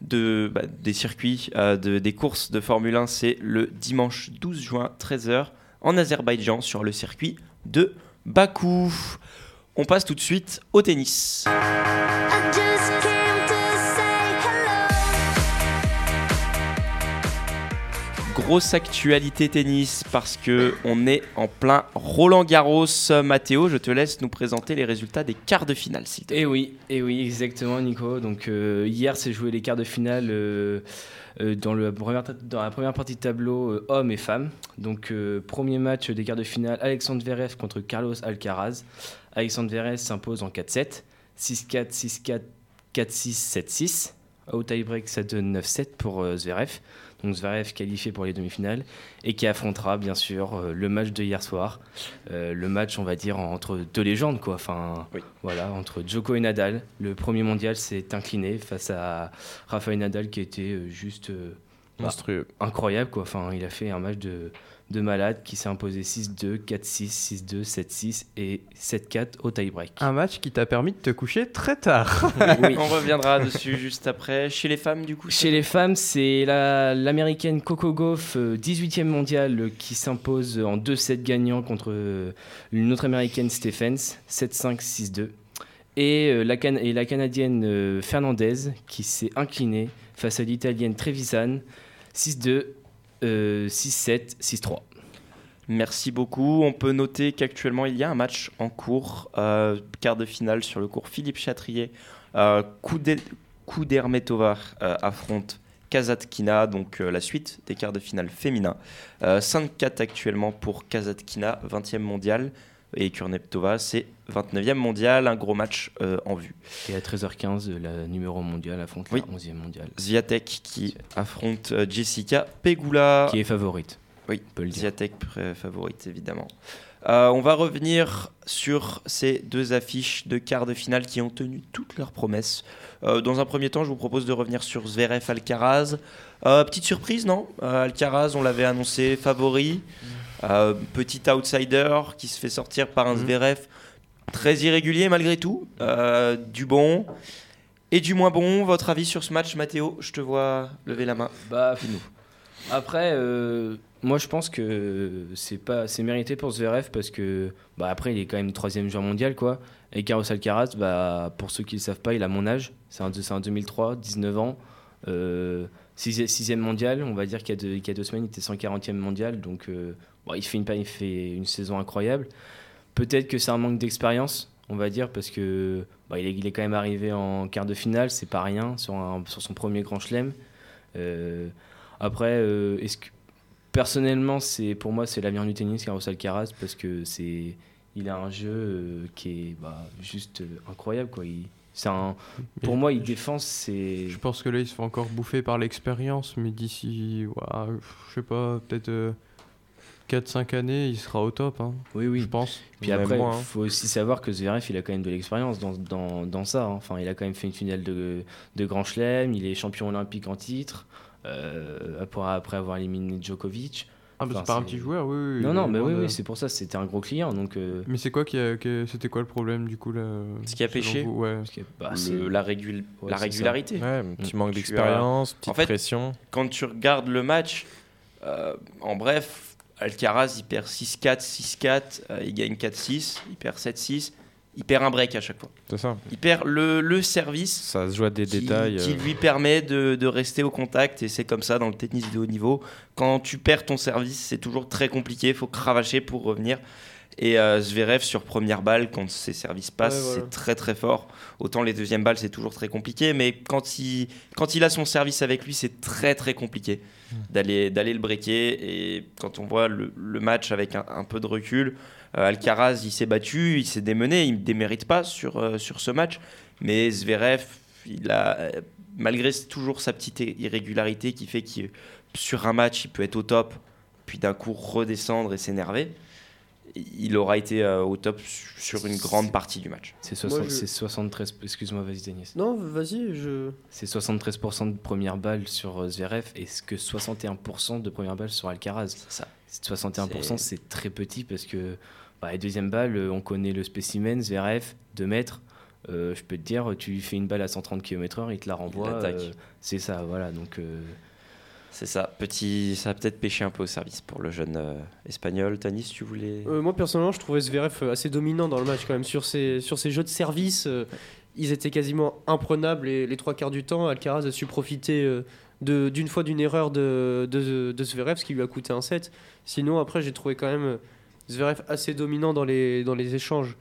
bah, des circuits, de- des courses de Formule 1, c'est le dimanche 12 juin, 13h, en Azerbaïdjan, sur le circuit de Bakou. On passe tout de suite au tennis. Grosse actualité tennis parce que on est en plein Roland Garros. Mathéo, je te laisse nous présenter les résultats des quarts de finale. s'il te plaît. Et oui, et oui, exactement, Nico. Donc euh, hier, s'est joué les quarts de finale euh, euh, dans, la première partie de tableau hommes et femmes. Donc premier match des quarts de finale, Alexandre Zverev contre Carlos Alcaraz. Alexandre Zverev s'impose en 4-7, 6-4, 6-4, 4-6, 7-6. Au tie-break, ça donne 9-7 pour Zverev. Donc Zverev qualifié pour les demi-finales et qui affrontera bien sûr euh, le match de hier soir. Euh, le match, on va dire, entre deux légendes, quoi. Enfin, voilà, entre Djoko et Nadal. Le premier mondial s'est incliné face à Rafael Nadal qui était euh, juste euh, bah, Monstrueux. incroyable, quoi. Enfin, il a fait un match de, de malade qui s'est imposé 6-2, 4-6, 6-2, 7-6 et 7-4 au tie-break. Un match qui t'a permis de te coucher très tard. Oui. On reviendra dessus juste après. Chez les femmes, du coup Chez les femmes, c'est la- l'américaine Coco Gauff, euh, 18e mondiale, euh, qui s'impose en 2-7 gagnants contre euh, une autre américaine Stephens, 7-5, 6-2. Et, euh, la, Can- et la canadienne euh, Fernandez, qui s'est inclinée face à l'italienne Trevisan, 6-2, euh, 6-7, 6-3. Merci beaucoup. On peut noter qu'actuellement, il y a un match en cours, euh, quart de finale sur le cours Philippe Chatrier. Euh, Kudermetova euh, affronte Kazatkina, donc euh, la suite des quarts de finale féminins. Euh, 5-4 actuellement pour Kazatkina, 20e mondial. Et Kurneптova, c'est 29e mondial, un gros match euh, en vue. Et à 13h15, euh, la numéro mondiale affronte Oui. la 11e mondiale. Zviatek qui affronte euh, Jessica Pegula. Qui est favorite. Oui, pré- favorite évidemment. Euh, on va revenir sur ces deux affiches de quart de finale qui ont tenu toutes leurs promesses. Euh, dans un premier temps, je vous propose de revenir sur Zverev Alcaraz. Euh, petite surprise, non? Euh, Alcaraz, on l'avait annoncé favori. Euh, petit outsider qui se fait sortir par un Zverev très irrégulier malgré tout. Euh, du bon et du moins bon. Votre avis sur ce match, Mathéo Je te vois lever la main. Bah, Après, euh, moi je pense que c'est pas c'est mérité pour Zverev parce que bah après il est quand même troisième joueur mondial quoi. Et Carlos Alcaraz, bah pour ceux qui ne le savent pas, il a mon âge. C'est un, c'est un 2003, 19 ans, euh, sixième, sixième mondial. On va dire qu'il y a deux, qu'il y a deux semaines, il était 140e mondial, donc euh, bon, il fait une il fait une saison incroyable. Peut-être que c'est un manque d'expérience, on va dire, parce que bah, il, est, il est quand même arrivé en quart de finale, c'est pas rien sur, un- sur son premier grand chelem. Euh, après, euh, est-ce que personnellement, c'est pour moi c'est l'avenir du tennis, Carlos Alcaraz, parce que c'est il a un jeu euh, qui est bah, juste incroyable quoi. Il- c'est un, pour moi, il défend, c'est. Je pense que là, il se fait encore bouffer par l'expérience, mais d'ici, ouah, je sais pas, peut-être 4-5 années, il sera au top. hein. Oui, oui. Je pense. Puis après, il faut aussi savoir que Zverev, il a quand même de l'expérience dans, dans, dans ça. hein. Enfin, il a quand même fait une finale de, de Grand Chelem, il est champion olympique en titre, euh, après, après avoir éliminé Djokovic. Ah, bah, Enfin, c'est pas un petit joueur, oui, oui, Non, non, mais oui, de- oui, c'est pour ça, c'était un gros client. Donc, euh, Mais c'est quoi qui a, qui a- c'était quoi le problème du coup là Ce qui a vous Ouais. bah, Le- c'est- la, régul- Ouais, la régularité. Ouais, un petit Mm. manque d'expérience, as- petite en fait, pression. Quand tu regardes le match, euh, en bref, Alcaraz il perd 6-4, 6-4, euh, il gagne 4-6, il perd 7-6, il perd un break à chaque fois. C'est ça. Il perd le, le service Ça se joue à des qui, détails. qui euh, lui permet de, de rester au contact et c'est comme ça dans le tennis de haut niveau. Quand tu perds ton service, c'est toujours très compliqué, il faut cravacher pour revenir. Et euh, Zverev sur première balle, quand ses services passent, Ouais, voilà. c'est très très fort. Autant les deuxièmes balles, c'est toujours très compliqué, mais quand il, quand il a son service avec lui, c'est très très compliqué d'aller d'aller le breaker. Et quand on voit le, le match avec un, un peu de recul, euh, Alcaraz, il s'est battu, il s'est démené, il ne démérite pas sur, euh, sur ce match. Mais Zverev, il a, malgré toujours sa petite irrégularité qui fait que sur un match, il peut être au top, puis d'un coup redescendre et s'énerver. Il aura été euh, au top sur une grande partie du match. C'est Moi, 60 je- c'est 73. Excuse-moi, vas-y, Denis. Non, vas-y, je. C'est 73% de première balle sur euh, Zverev et ce que 61% de première balle sur Alcaraz. Ça. 61%, c'est très petit parce que bah, les deuxième balle, euh, on connaît le spécimen, Zverev, 2 mètres. Euh, je peux te dire, tu lui fais une balle à 130 km/h, il te la renvoie. euh, c'est ça, voilà. Donc, euh, C'est ça, petit, ça a peut-être pêché un peu au service pour le jeune euh, espagnol. Tanis, tu voulais Euh, moi personnellement, je trouvais Zverev euh, assez dominant dans le match quand même sur ses sur ses jeux de service. euh, ils étaient quasiment imprenables les, les trois quarts du temps. Alcaraz a su profiter euh, d'une fois d'une erreur de, de, de Zverev, ce qui lui a coûté un set. Sinon, après, j'ai trouvé quand même Zverev assez dominant dans les dans les échanges.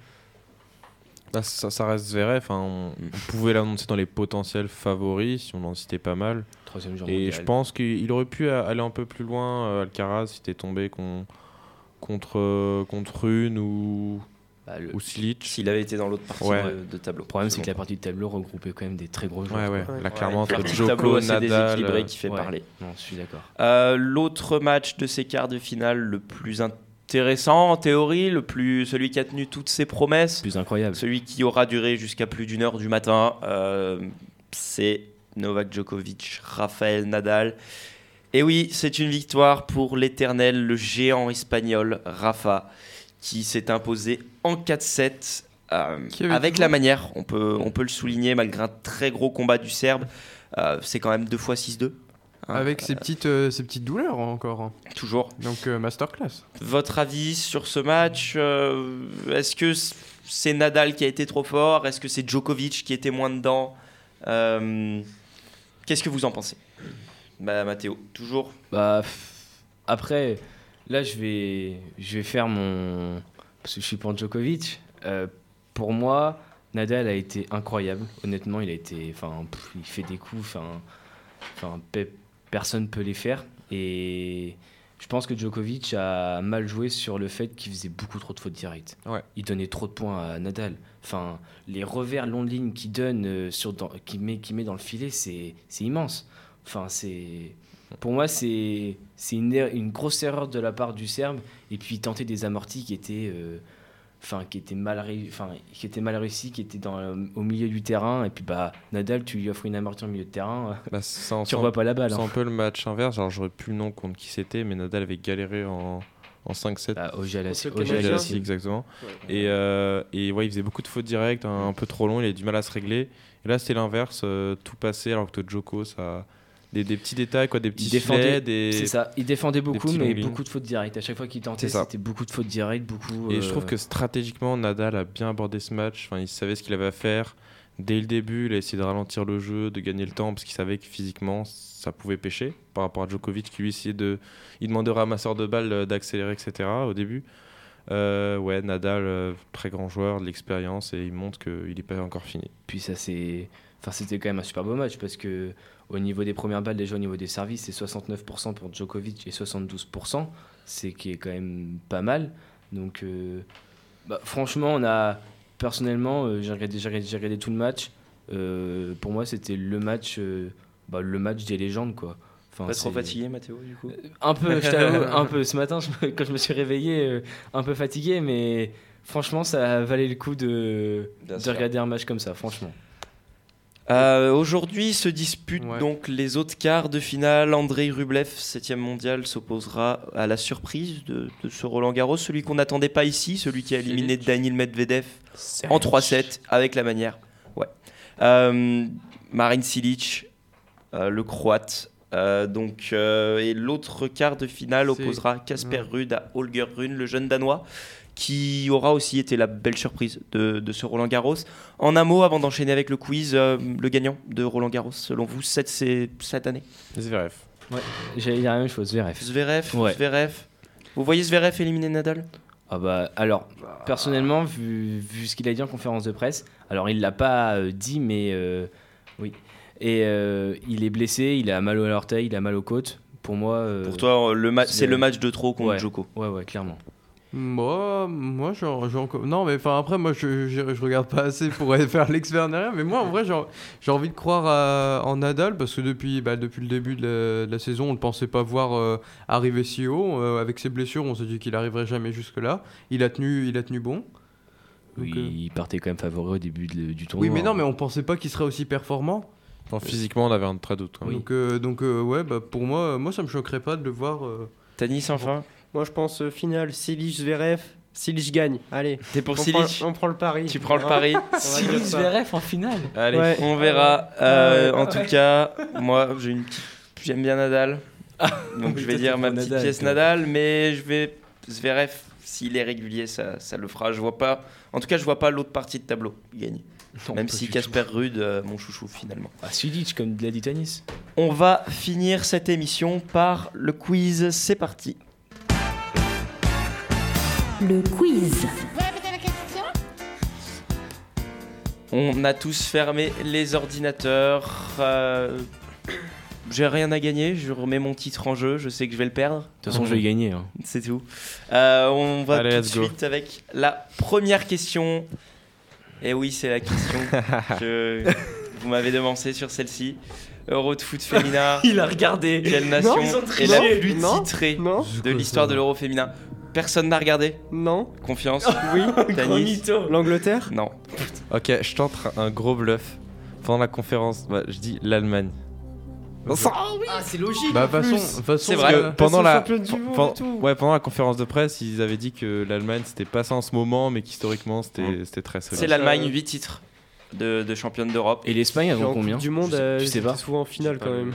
Là, ça, ça reste Zverev. hein. On, on pouvait l'annoncer dans les potentiels favoris, si on en citait pas mal. Troisième jour Et mondial. je pense qu'il aurait pu a- aller un peu plus loin, euh, Alcaraz, si était tombé con- contre, euh, contre une ou, Bah, le- ou Silic. S'il avait été dans l'autre partie Ouais. de, de tableau. le problème, c'est que la partie de tableau regroupait quand même des très gros joueurs. Ouais, ouais. Là, clairement, la entre Djoko, tableau assez Nadal, déséquilibré euh, qui fait Ouais. parler. Non, je suis d'accord. Euh, L'autre match de ces quarts de finale, le plus intéressant en théorie, le plus, celui qui a tenu toutes ses promesses, Plus incroyable. celui qui aura duré jusqu'à plus d'une heure du matin, euh, c'est Novak Djokovic, Rafael Nadal. Et oui, c'est une victoire pour l'éternel, le géant espagnol Rafa, qui s'est imposé en 4-7 euh, avec la manière. On peut, on peut le souligner malgré un très gros combat du Serbe. Euh, c'est quand même 2 fois 6-2. hein. Avec ses petites, euh, ses petites douleurs encore. hein. Toujours. Donc euh, masterclass. Votre avis sur ce match Est-ce que c'est Nadal qui a été trop fort? Est-ce que c'est Djokovic qui était moins dedans? Qu'est-ce que vous en pensez? Bah, Mathéo, toujours Bah, après, là, je vais, je vais faire mon. Parce que je suis pour Djokovic. Euh, pour moi, Nadal a été incroyable. Honnêtement, il a été. Enfin, il fait des coups. Enfin, enfin, pe- personne peut les faire. Et je pense que Djokovic a mal joué sur le fait qu'il faisait beaucoup trop de fautes directes. Ouais. Il donnait trop de points à Nadal. Enfin, les revers longs de ligne qu'il donne, euh, sur, dans, qu'il met, qu'il met dans le filet, c'est, c'est immense. Enfin, c'est. Pour moi, c'est, une, er- une grosse erreur de la part du Serbe. Et puis tenter des amortis qui étaient. euh, Enfin, qui étaient mal, enfin, qui étaient mal réussis, qui étaient dans, le- au milieu du terrain. Et puis, bah, Nadal, tu lui offres une amortie au milieu de terrain. Bah, tu revois pas la balle. C'est hein. un peu le match inverse. Alors, j'aurais plus le nom contre qui c'était, mais Nadal avait galéré en, en 5-7. Bah, Auger Alassi- Contre le Auger Canadien. Alassi. exactement. Et, euh, et ouais, il faisait beaucoup de fautes directes, un, un peu trop long, il avait du mal à se régler. Et là, c'était l'inverse, euh, tout passé, alors que Joko, ça. Des, des petits détails, quoi, des petits Il défendait, filets, des... c'est ça. Il défendait beaucoup, mais beaucoup de fautes directes. À chaque fois qu'il tentait, c'était beaucoup de fautes directes, beaucoup. Et je euh, trouve que stratégiquement, Nadal a bien abordé ce match. Enfin, il savait ce qu'il avait à faire. Dès le début, il a essayé de ralentir le jeu, de gagner le temps, parce qu'il savait que physiquement, ça pouvait pêcher par rapport à Djokovic qui lui essayait de. Il demandait au ramasseur de balles euh, d'accélérer, etc. au début. Euh, ouais, Nadal, euh, très grand joueur, de l'expérience, et il montre qu'il n'est pas encore fini. Puis ça, c'est. Enfin, c'était quand même un super beau match parce que au niveau des premières balles, déjà au niveau des services, c'est 69% pour Djokovic et 72%, c'est qui est quand même pas mal. Donc, euh, bah, franchement, on a personnellement, euh, j'ai regardé, regardé, regardé tout le match. Euh, pour moi, c'était le match, euh, bah, le match des légendes, quoi. Enfin, Pas trop fatigué, Mathéo, du coup Un peu, je t'avoue, un peu. Ce matin, je quand je me suis réveillé, un peu fatigué, mais franchement, ça valait le coup de, regarder un match comme ça, franchement. Euh, Aujourd'hui se disputent Ouais. donc les autres quarts de finale. Andrei Rublev, 7 mondial, s'opposera à la surprise de, de ce Roland Garros, celui qu'on n'attendait pas ici, celui qui a éliminé Daniil Medvedev en 3-7 avec la manière. Ouais. Euh, Marin Cilic, euh, le croate. Euh, donc, et l'autre quart de finale opposera Casper ouais. Ruud à Holger Rune, le jeune danois, qui aura aussi été la belle surprise de, de ce Roland Garros. En un mot, avant d'enchaîner avec le quiz, euh, le gagnant de Roland Garros, selon vous, cette, c'est- cette année Zverev. J'allais dire la même chose, Zverev. Zverev, Ouais. Zverev. Vous voyez Zverev éliminer Nadal? Ah bah, alors, personnellement, vu, vu ce qu'il a dit en conférence de presse, alors il l'a pas euh, dit, mais euh, oui. Et euh, il est blessé, il a mal à l'orteil, il a mal aux côtes. Pour moi. euh, Pour toi, le c'est le match de trop contre Ouais. Djoko. Ouais, ouais, clairement. Moi, moi, genre, encore- non, mais enfin après, moi, je, je, je regarde pas assez pour faire l'expert derrière, mais moi, en vrai, genre, j'ai envie de croire à- en Nadal parce que depuis, bah, depuis le début de la, de la saison, on ne pensait pas voir euh, arriver si haut. Euh, avec ses blessures, on s'est dit qu'il arriverait jamais jusque là. Il a tenu, il a tenu bon. Oui, euh, il partait quand même favori au début de- du tournoi. Oui, mais non, mais on pensait pas qu'il serait aussi performant. Non, physiquement, on avait un très doute. quand même. Donc, euh, donc euh, ouais, bah, pour moi, moi, ça me choquerait pas de le voir. euh, Tanis, enfin Moi, je pense euh, finale, Silic, Zverev. Silic gagne. Allez. T'es pour on Silic prend, on prend le pari. Tu prends le pari On va dire Silic ça. Zverev en finale. Allez, Ouais. on verra. Euh, Ouais. en tout cas, moi, j'ai une petite... j'aime bien Nadal. Donc oui, je vais dire ma petite Nadal, pièce toi. Nadal, mais je vais Zverev. S'il est régulier, ça, ça le fera. Je vois pas. En tout cas, je vois pas l'autre partie de tableau gagner. Non, Même si Casper Ruud, euh, mon chouchou finalement. Ah, Silic, comme l'a dit Tanis. On va finir cette émission par le quiz. C'est parti. Le quiz. On a tous fermé les ordinateurs. euh, J'ai rien à gagner. Je remets mon titre en jeu. Je sais que je vais le perdre. De toute façon, je vais gagner. hein. C'est tout. Euh, on va Allez, tout de let's go. suite avec la première question. Et oui, c'est la question que vous m'avez devancé sur celle-ci. Euro de foot féminin. Il a regardé. Quelle nation Non, ils ont est la triché. plus Non, titrée Non de l'histoire de l'Euro féminin Personne n'a regardé Non Confiance Oui Tanis L'Angleterre Non. Ok, je tente un gros bluff. Pendant la conférence, bah, je dis l'Allemagne. Ah, c'est logique. Bah, de toute façon, C'est vrai. euh, pendant la champions du monde pen- et tout. ouais, pendant la conférence de presse, ils avaient dit que l'Allemagne c'était pas ça en ce moment, mais qu'historiquement c'était c'était très solide. C'est l'Allemagne, 8 titres de, de championne d'Europe. Et l'Espagne, Puis avant en combien du monde, Je sais- euh, je ils sais pas. souvent en finale quand même.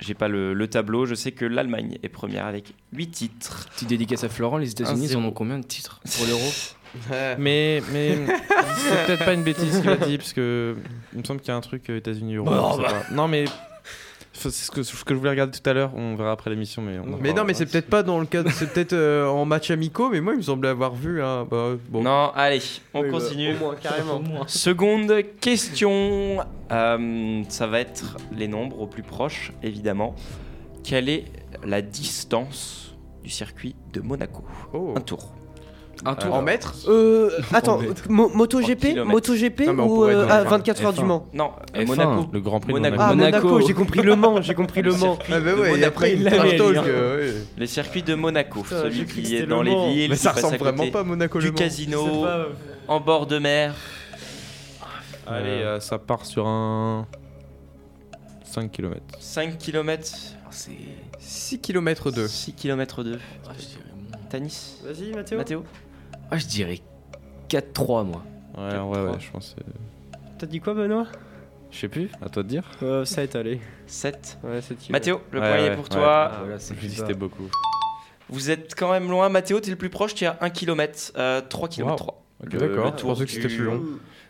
J'ai pas le, le tableau. Je sais que l'Allemagne est première avec 8 titres. Petite dédicace à Florent, les États-Unis, ils en ont combien de titres pour l'Euro? Mais, mais c'est peut-être pas une bêtise qu'il a dit, parce que il me semble qu'il y a un truc euh, États-Unis Euro. Bah, je sais pas. Non, mais c'est ce que, ce que je voulais regarder tout à l'heure. On verra après l'émission, mais. on Mais non, mais c'est peut-être pas dans le cadre, c'est peut-être euh, en match amicaux, mais moi il me semblait avoir vu un. Bah, bon. Non, allez, on Oui, bah, continue. au moins, carrément. Seconde question. Euh, ça va être les nombres au plus proche, évidemment. Quelle est la distance du circuit de Monaco? Oh. Un tour. Un tour En mètres Euh, attends, mo- MotoGP. MotoGP ou euh, ah, F1. 24 heures du F1. Mans Non, euh, F1, Monaco. Le Grand Prix de Monaco. Ah, Monaco. Monaco, j'ai compris le Mans, j'ai compris le Mans. Ah, bah de ouais, après il hein. euh, ouais. Les circuits de Monaco, Putain, celui qui est Le dans les villes, Mais qui ça ressemble à côté vraiment pas à Monaco du le Mans. casino, pas- en bord de mer. Allez, euh, ça part sur un. 5 km. 5 km, C'est. 6 km 2. 6 km 2. Ah, je dirais moins. Tanis Vas-y, Mathéo. Mathéo Ah, je dirais 4-3, moi. Ouais, ouais, ouais, je pense. que T'as dit quoi, Benoît? Je sais plus, à toi de dire. euh, 7, allez. 7. Ouais, 7 Mathéo, le Ouais, premier ouais, pour ouais. toi. Ah, voilà, c'était beaucoup. Vous êtes quand même loin. Mathéo, t'es le plus proche, tu es à 1 km, 3 km Wow. 3. Ok, Le- d'accord. Je pensais que c'était plus long.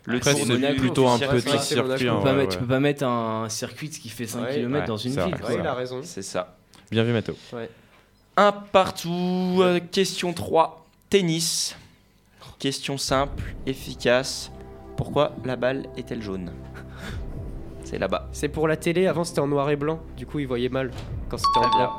Le Après, tour c'est plutôt un petit circuit. Monaco. Tu hein, peux, pas ouais, mettre, tu peux pas mettre un circuit qui fait 5 Ouais, km ouais, dans une c'est ville. Ouais, il a raison. C'est ça. Bien vu, Mathéo. Un partout. euh, question 3. Tennis. Question simple, efficace. Pourquoi la balle est-elle jaune C'est là-bas. C'est pour la télé, avant c'était en noir et blanc, du coup ils voyaient mal quand c'était en Très bien. blanc.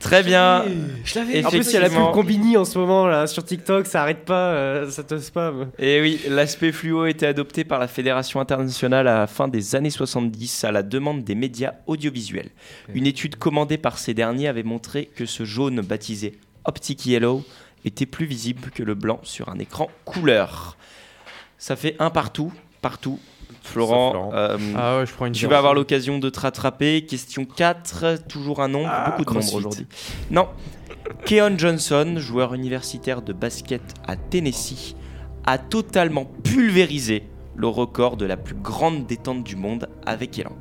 Très bien. Je l'avais. En plus, il y a la pub. Combini en ce moment là sur TikTok, ça arrête pas, euh, ça te spam. Et oui, l'aspect fluo a été adopté par la Fédération internationale à la fin des années 70 à la demande des médias audiovisuels. Une étude commandée par ces derniers avait montré que ce jaune baptisé Optic Yellow était plus visible que le blanc sur un écran couleur. Ça fait un partout, partout. Florent, Florent. euh, Ah ouais, je prends une tu vas avoir l'occasion de te rattraper. Question 4, toujours un nombre, beaucoup de nombres aujourd'hui. Non. Keon Johnson, joueur universitaire de basket à Tennessee, a totalement pulvérisé le record de la plus grande détente du monde avec élan.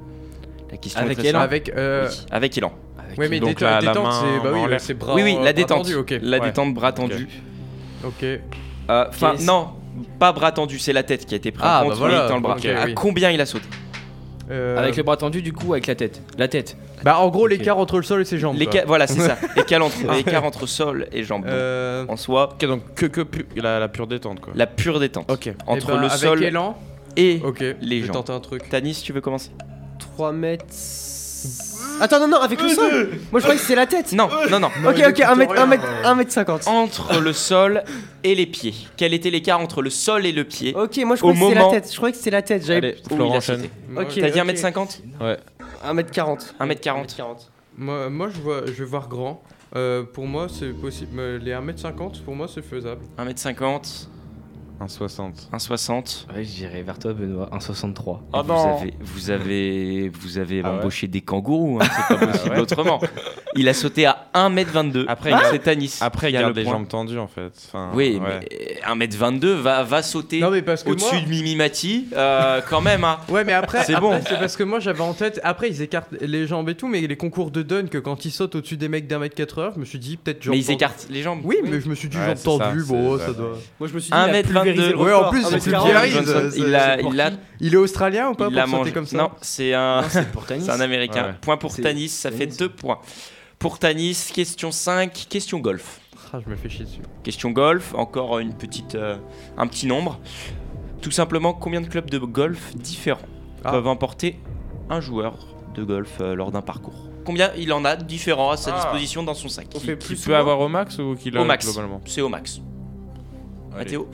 La question Avec est. Avec. euh, Oui, avec élan. Ouais, mais Donc, détente, la- la détente, c'est bah oui, bah, c'est bras. oui, oui, bras la détente. tendu. La Ouais. détente bras Ok. tendu. Ok. Euh, Enfin, non, pas bras tendu, c'est la tête qui a été prise Ah, en compte, bah voilà, tend le bras. ok, à oui. combien il a sauté Euh, Avec les bras tendus, du coup, avec la tête. La tête. Bah en gros, l'écart entre le sol et ses jambes. Voilà, c'est ça. L'écart entre, l'écart entre sol et jambes. Euh, En soi, donc que, que pu- la, la pure détente quoi. la pure détente. Ok. Entre eh ben, le avec sol élan. et les je vais jambes. tenter un truc. Tanis, tu veux commencer 3 mètres Attends, non, non, avec le sol Moi je croyais que c'est la tête Non, non, non. Ok, ok, 1m, 50 Entre le sol et les pieds. Quel était l'écart entre le sol et le pied Ok, moi je croyais que c'était la tête. Je croyais que c'était la tête. J'avais. Florent enchaîne. Ok, T'as dit ok. 1m50 Ouais. 1m40. 1m40. Moi, moi je, vois, je vais voir grand. Euh, pour moi, c'est possible. Les 1m50, pour moi, c'est faisable. 1m50. 1,60. 1,60. Ouais, je dirais vers toi, Benoît. 1,63. Et vous, avez, vous avez, vous avez Ah ouais embauché des kangourous, hein, c'est pas possible autrement. Il a sauté à 1m22. Après, il c'est Tanis. Après, il garde le les jambes tendues en fait. Enfin, Oui, ouais. mais 1m22 va, va sauter Non, mais parce que au-dessus moi- de Mimi Mati, euh, quand même. Hein. Ouais, mais après, C'est après, bon. c'est parce que moi j'avais en tête. Après, ils écartent les jambes et tout, mais les concours de dunk, quand ils sautent au-dessus des mecs d'un mètre 4 heures, je me suis dit peut-être Mais ils tendues. écartent les jambes. Oui, mais je me suis dit Ouais, jambes tendues, bon, ça doit. Moi je me suis dit. il a 1m22. Pulvérisé Ouais, en plus, c'est 1m40. pulvérisé. Johnson, c'est- il a, c'est pour il a, qui Il est australien ou pas il pour mangé. comme ça Non, c'est un, c'est un américain. Ouais. Point pour Tanis, ça fait. 2 points. Pour Tanis, question 5, question golf. Ah, je me fais chier dessus. Question golf, encore une petite, euh, un petit nombre. Tout simplement, combien de clubs de golf différents Ah. peuvent emporter un joueur de golf euh, lors d'un parcours? Combien il en a différents à sa Ah. disposition dans son sac? On fait Qui plus peut avoir au max ou qu'il a Au max. globalement? C'est au max. Allez. Mathéo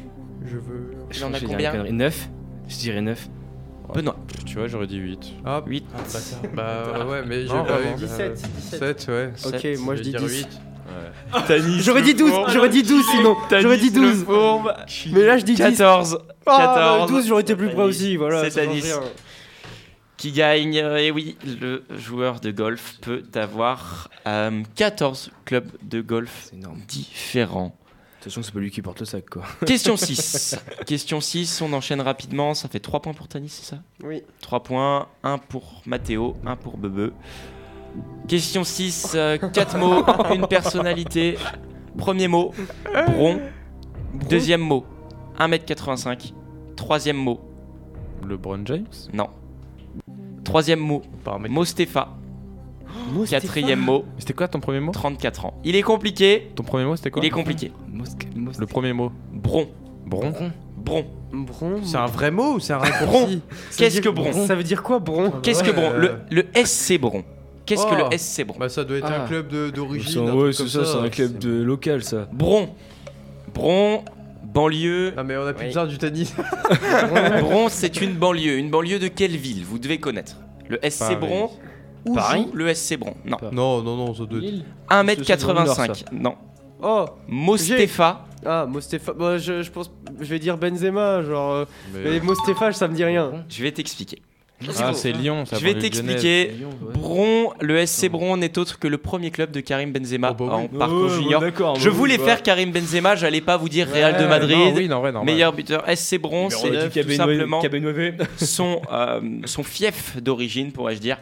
Je veux. Il en a Je dirais combien une connerie. 9 Je dirais 9. Benoît. Tu vois, j'aurais dit 8. Ah, 8. bah ouais, mais j'ai pas vraiment. 17, 17. 7, ouais. Ok, moi je dis 10. J'aurais J'aurais dit 12, j'aurais dit 12 sinon. J'aurais dit 12. Mais là je dis 10. 14. Ah, 14. 12, j'aurais été plus près aussi. Voilà, C'est Tanis. Qui gagne Et oui, le joueur de golf peut avoir euh, 14 clubs de golf différents. De toute façon, c'est pas lui qui porte le sac, quoi. Question 6. Question 6, on enchaîne rapidement. Ça fait 3 points pour Tanis, c'est ça? Oui. 3 points, 1 pour Mathéo, 1 pour Bebe. Question 6, 4 mots, une personnalité. Premier mot, Bron. Deuxième mot, 1m85. Troisième mot, LeBron James? non. Troisième mot, Par Quatrième mot, C'était quoi ton premier mot? 34 ans. Il est compliqué, Ton premier mot c'était quoi? Il est compliqué. Le premier mot. Bron. Bron? Bron. Bron. C'est un vrai mot ou c'est un raccourci Qu'est-ce que Bron? Ça veut dire quoi, Bron? Qu'est-ce que Bron? Le, le SC Bron. Qu'est-ce que Oh. le SC Bron? Bah, ça doit être un Ah. club d'origine. Ouais, c'est comme ça, c'est un club de local, ça. Bron. Bron, banlieue. Ah, mais on a plus Oui. besoin du tennis. Bron, c'est une banlieue. Une banlieue de quelle ville? Vous devez connaître. Le SC. Bron ou Paris joue le SC Bron Non. non, non, non, ça doit être. Lille 1m85. Non. Oh Mostefa. Ah, Mostefa. Bah, je, je pense. Je vais dire Benzema, genre. euh, Mais- Mais Mostefa, ça me dit rien. Je vais t'expliquer. Ah, c'est Lyon. ça Je vais t'expliquer. Ouais. Bron, le SC Bron n'est autre que le premier club de Karim Benzema Oh, bah oui. en parcours junior. D'accord. Je voulais faire Karim Benzema, j'allais pas vous dire Real de Ouais, Madrid. non, oui, non, ouais, normal. Meilleur buteur SC Bron, c'est tout simplement son, euh, son fief d'origine, pourrais-je dire.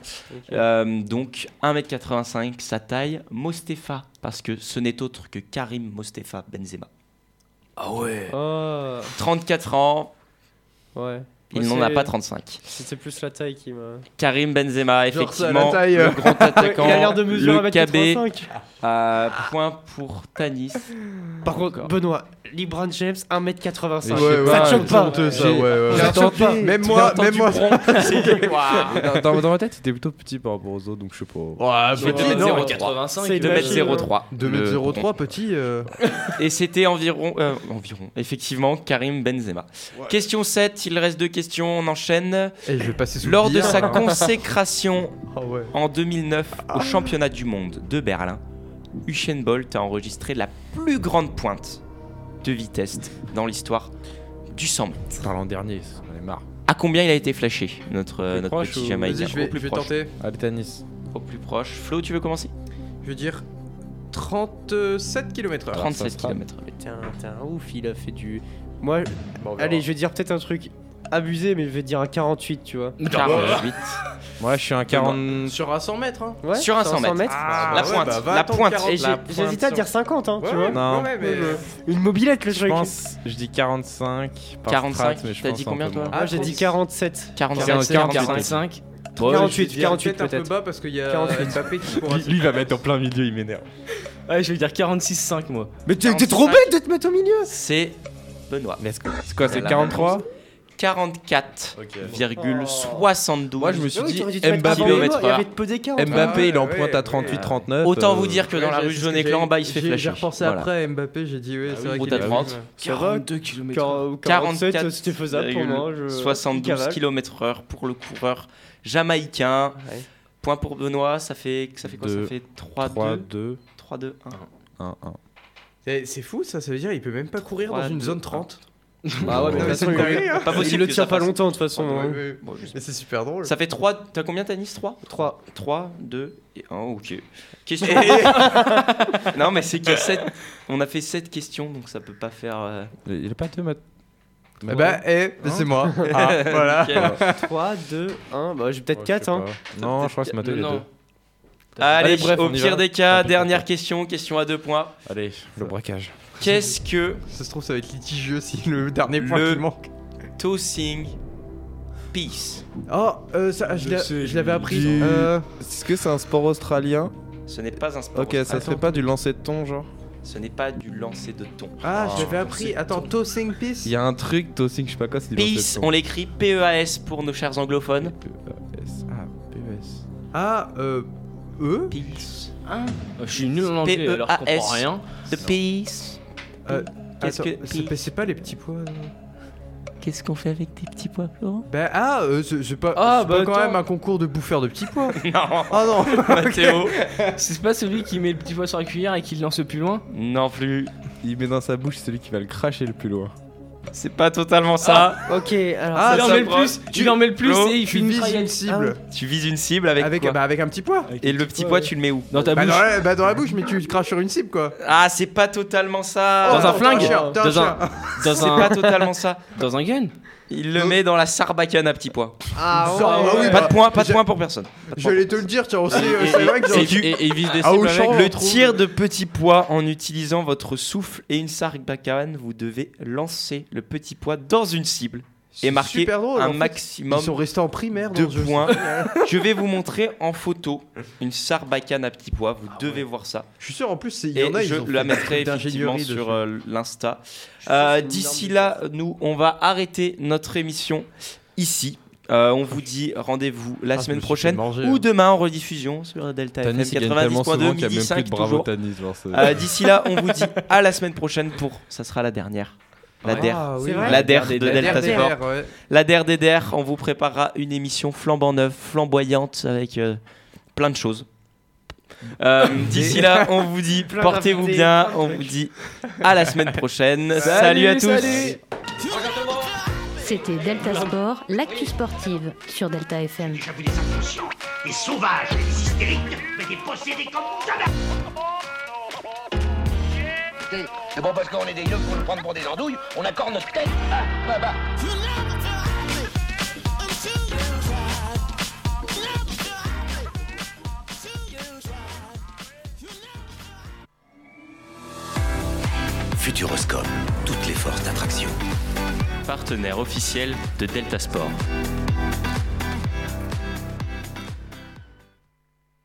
Euh, donc 1m85, sa taille, Mostefa, parce que ce n'est autre que Karim Mostefa Benzema. Ah ouais. Oh. 34 ans, Ouais. Il n'en a pas 35. C'était plus la taille qui m'a. Karim Benzema, ça, effectivement, la taille, euh. le grand attaquant, Il a l'air de mesurer le KB, 1m85. euh, point pour Tanis. Par contre, Benoît, LeBron James, 1m85. Ouais, ouais, ça te choque pas honteux, ça, ouais, ouais. Ça te choque pas Même moi, même moi. dans, ma tête, c'était plutôt petit par rapport aux autres, donc je sais pas. Ouais, Je vais te petit, mettre non. 0,85. C'est 2m03. 2m03, petit. euh. Et c'était environ, euh, environ, effectivement, Karim Benzema. Question 7, il reste deux questions, on enchaîne. Et je vais passer sous le Lors de sa consécration Ah ouais. en 2009 au championnat du monde de Berlin, Usain Bolt a enregistré la plus grande pointe de vitesse dans l'histoire du 100 mètres. Par l'an dernier, j'en ai marre. À combien il a été flashé, notre, euh, notre proche petit ou- Jamaïcain Vas-y, je vais, Au plus je vais proche. tenter. Allez, tennis. Au plus proche. Flo, tu veux commencer? Je vais dire 37 km/h. 37 sera- km. T'es un, t'es un ouf, il a fait du. Moi, Bon, allez, je vais dire peut-être un truc abusé, mais je vais dire un 48, tu vois. 48. Moi, je suis un 40. Sur un 100 mètres, hein. Ouais, Sur un 100 mètres. Ah, la ouais, pointe, bah, la pointe. 40. Et la j'ai- pointe j'hésitais à dire 50, hein, tu vois. ouais, Non. ouais, mais. Une mobilette, le Je truc. pense, je dis 45. Par 45, strat, mais je t'as pense dit un combien, peu toi moins. Moi, j'ai dit 47. 47, 45. 45. 48, je vais dire 48 peut-être un peu peut-être. bas parce qu'il y a 48. Mbappé qui pourra. Lui, lui, il va mettre en plein milieu, il m'énerve. Ouais, je vais dire 46,5 moi. Mais t'es t'es 45. trop bête de te mettre au milieu C'est Benoît. Mais c'est quoi, c'est La 43 44,72 Moi, je me suis Ah dit, Mbappé, il y avait peu d'écart entre Mbappé, il en Ouais, pointe à ouais, 38-39. Autant euh, vous dire que dans la rue Jaune Éclat en bas, il se fait flasher. J'ai repensé Voilà. après Mbappé, j'ai dit oui, c'est vrai route qu'il à est- 30. Ça va 42 km. 47, euh, c'était faisable pour moi. je- 72 cavale. km/h pour le coureur jamaïcain. Point pour Benoît, ça fait, ça fait quoi Ça fait 3-2. 3-2, 3-2, 1. 1-1. C'est c'est fou ça, ça veut dire il peut même pas courir dans une zone un. 30. Ah ouais, mais de toute façon, il- hein. Pas possible il le que tient ça pas longtemps de toute façon. Ouais, hein. ouais. Bon, je sais Mais c'est super drôle. Ça fait 3. T'as combien, Tanis 3 3. 3, 2 et 1. Ok. Question. non, mais c'est qu'il y a sept- On a fait 7 questions, donc ça peut pas faire. euh, Il n'y a pas deux maths. Eh bah, eh, c'est moi. Ah, voilà. nickel. 3, 2, 1. Bah, j'ai peut-être Ouais, 4. je sais Hein. Non, je crois que c'est Mathieu les Non. deux. Allez, Allez, bref, au on y pire va. des cas, Tant pis, dernière question, question à deux points. Allez, le braquage. Qu'est-ce que Ça se trouve, ça va être litigieux si le dernier point Le- qui manque. tossing peace Oh, euh, ça, je l'avais appris. Du- Euh, Est-ce que c'est un sport australien Ce n'est pas un sport. Ok, ça australien. se fait pas du lancer de thon, genre Ce n'est pas du lancer de thon. Ah, Oh, je l'avais appris. Attends, Tossing Peace Il y a un truc, tossing, je sais pas quoi, c'est du Peace, on l'écrit P-E-A-S pour nos chers anglophones. P-E-S. Ah, P-E-S. Ah, euh. E? Peace. Hein Je suis nul en anglais, alors je comprends P-E-A-S. rien. The peace. Euh, Qu'est-ce que- c'est pas- c'est pas les petits pois. non Qu'est-ce qu'on fait avec tes petits pois, Florent Bah, ah, euh, c'est c'est pas, Ah, c'est bah, pas quand attends. même un concours de bouffeurs de petits pois. Non, Ah non Mathéo. C'est pas celui qui met le petit pois sur la cuillère et qui le lance plus loin Non plus. Il met dans sa bouche celui qui va le cracher le plus loin. C'est pas totalement ça. Ok, alors. Ah, Il ça en met le plus, il en met le plus Flo, et il Tu fait une vises une cible. Tu vises une cible avec, Avec, quoi bah, avec un petit pois. Et le petit pois, tu le mets où Dans ta Bah bouche. dans, la, bah, dans la bouche, mais tu craches sur une cible quoi. Ah, c'est pas totalement ça. Dans un t'es flingue. chien, t'es un Dans chien. un, dans C'est un, pas totalement ça. dans un gun. Il le met dans la sarbacane à petit pois. Ah, bah oui, Pas bah, de point, pas de j'ai- point pour personne. Pas de point. J'allais te le dire, tiens aussi. euh, Et- C'est vrai que et, et, et il vise des Ah, cibles avec Le on trouve- tir de petit pois en utilisant votre souffle et une sarbacane, vous devez lancer le petit pois dans une cible et marquer super drôle, un en fait. maximum Ils sont restés en primaire de points. Je vais vous montrer en photo une sarbacane à petit pois. Vous devez voir ça. Je suis sûr en plus, c'est- il y Et en a, je ils ont la mettrai effectivement sur euh, l'Insta. Euh, D'ici là, nous, on va arrêter notre émission ici. Euh, on vous dit rendez-vous la Ah, semaine prochaine manger, ou hein. demain en rediffusion sur Delta Tanis, FM gagne tellement 90.2 souvent qu'il y a midi même plus 5 de bravo toujours. Tanis. genre, c'est- Euh, D'ici là, on vous dit à la semaine prochaine pour ça sera la dernière. La Ouais. DER. Ah, oui. De Delta Sport. ouais. La DER des DER, on vous préparera une émission flambant neuve, flamboyante avec euh, plein de choses. Euh, D'ici là, on vous dit portez-vous bien, on vous dit à la semaine prochaine. Salut, à tous. C'était Delta Sport, l'actu sportive sur Delta FM. Des sauvages, des hystériques, mais des possédés comme jamais C'est bon parce qu'on est des yeux pour nous prendre pour des andouilles, on accorde notre tête. Ah, bah, bah. Futuroscope, toutes les forces d'attraction. Partenaire officiel de Delta Sport.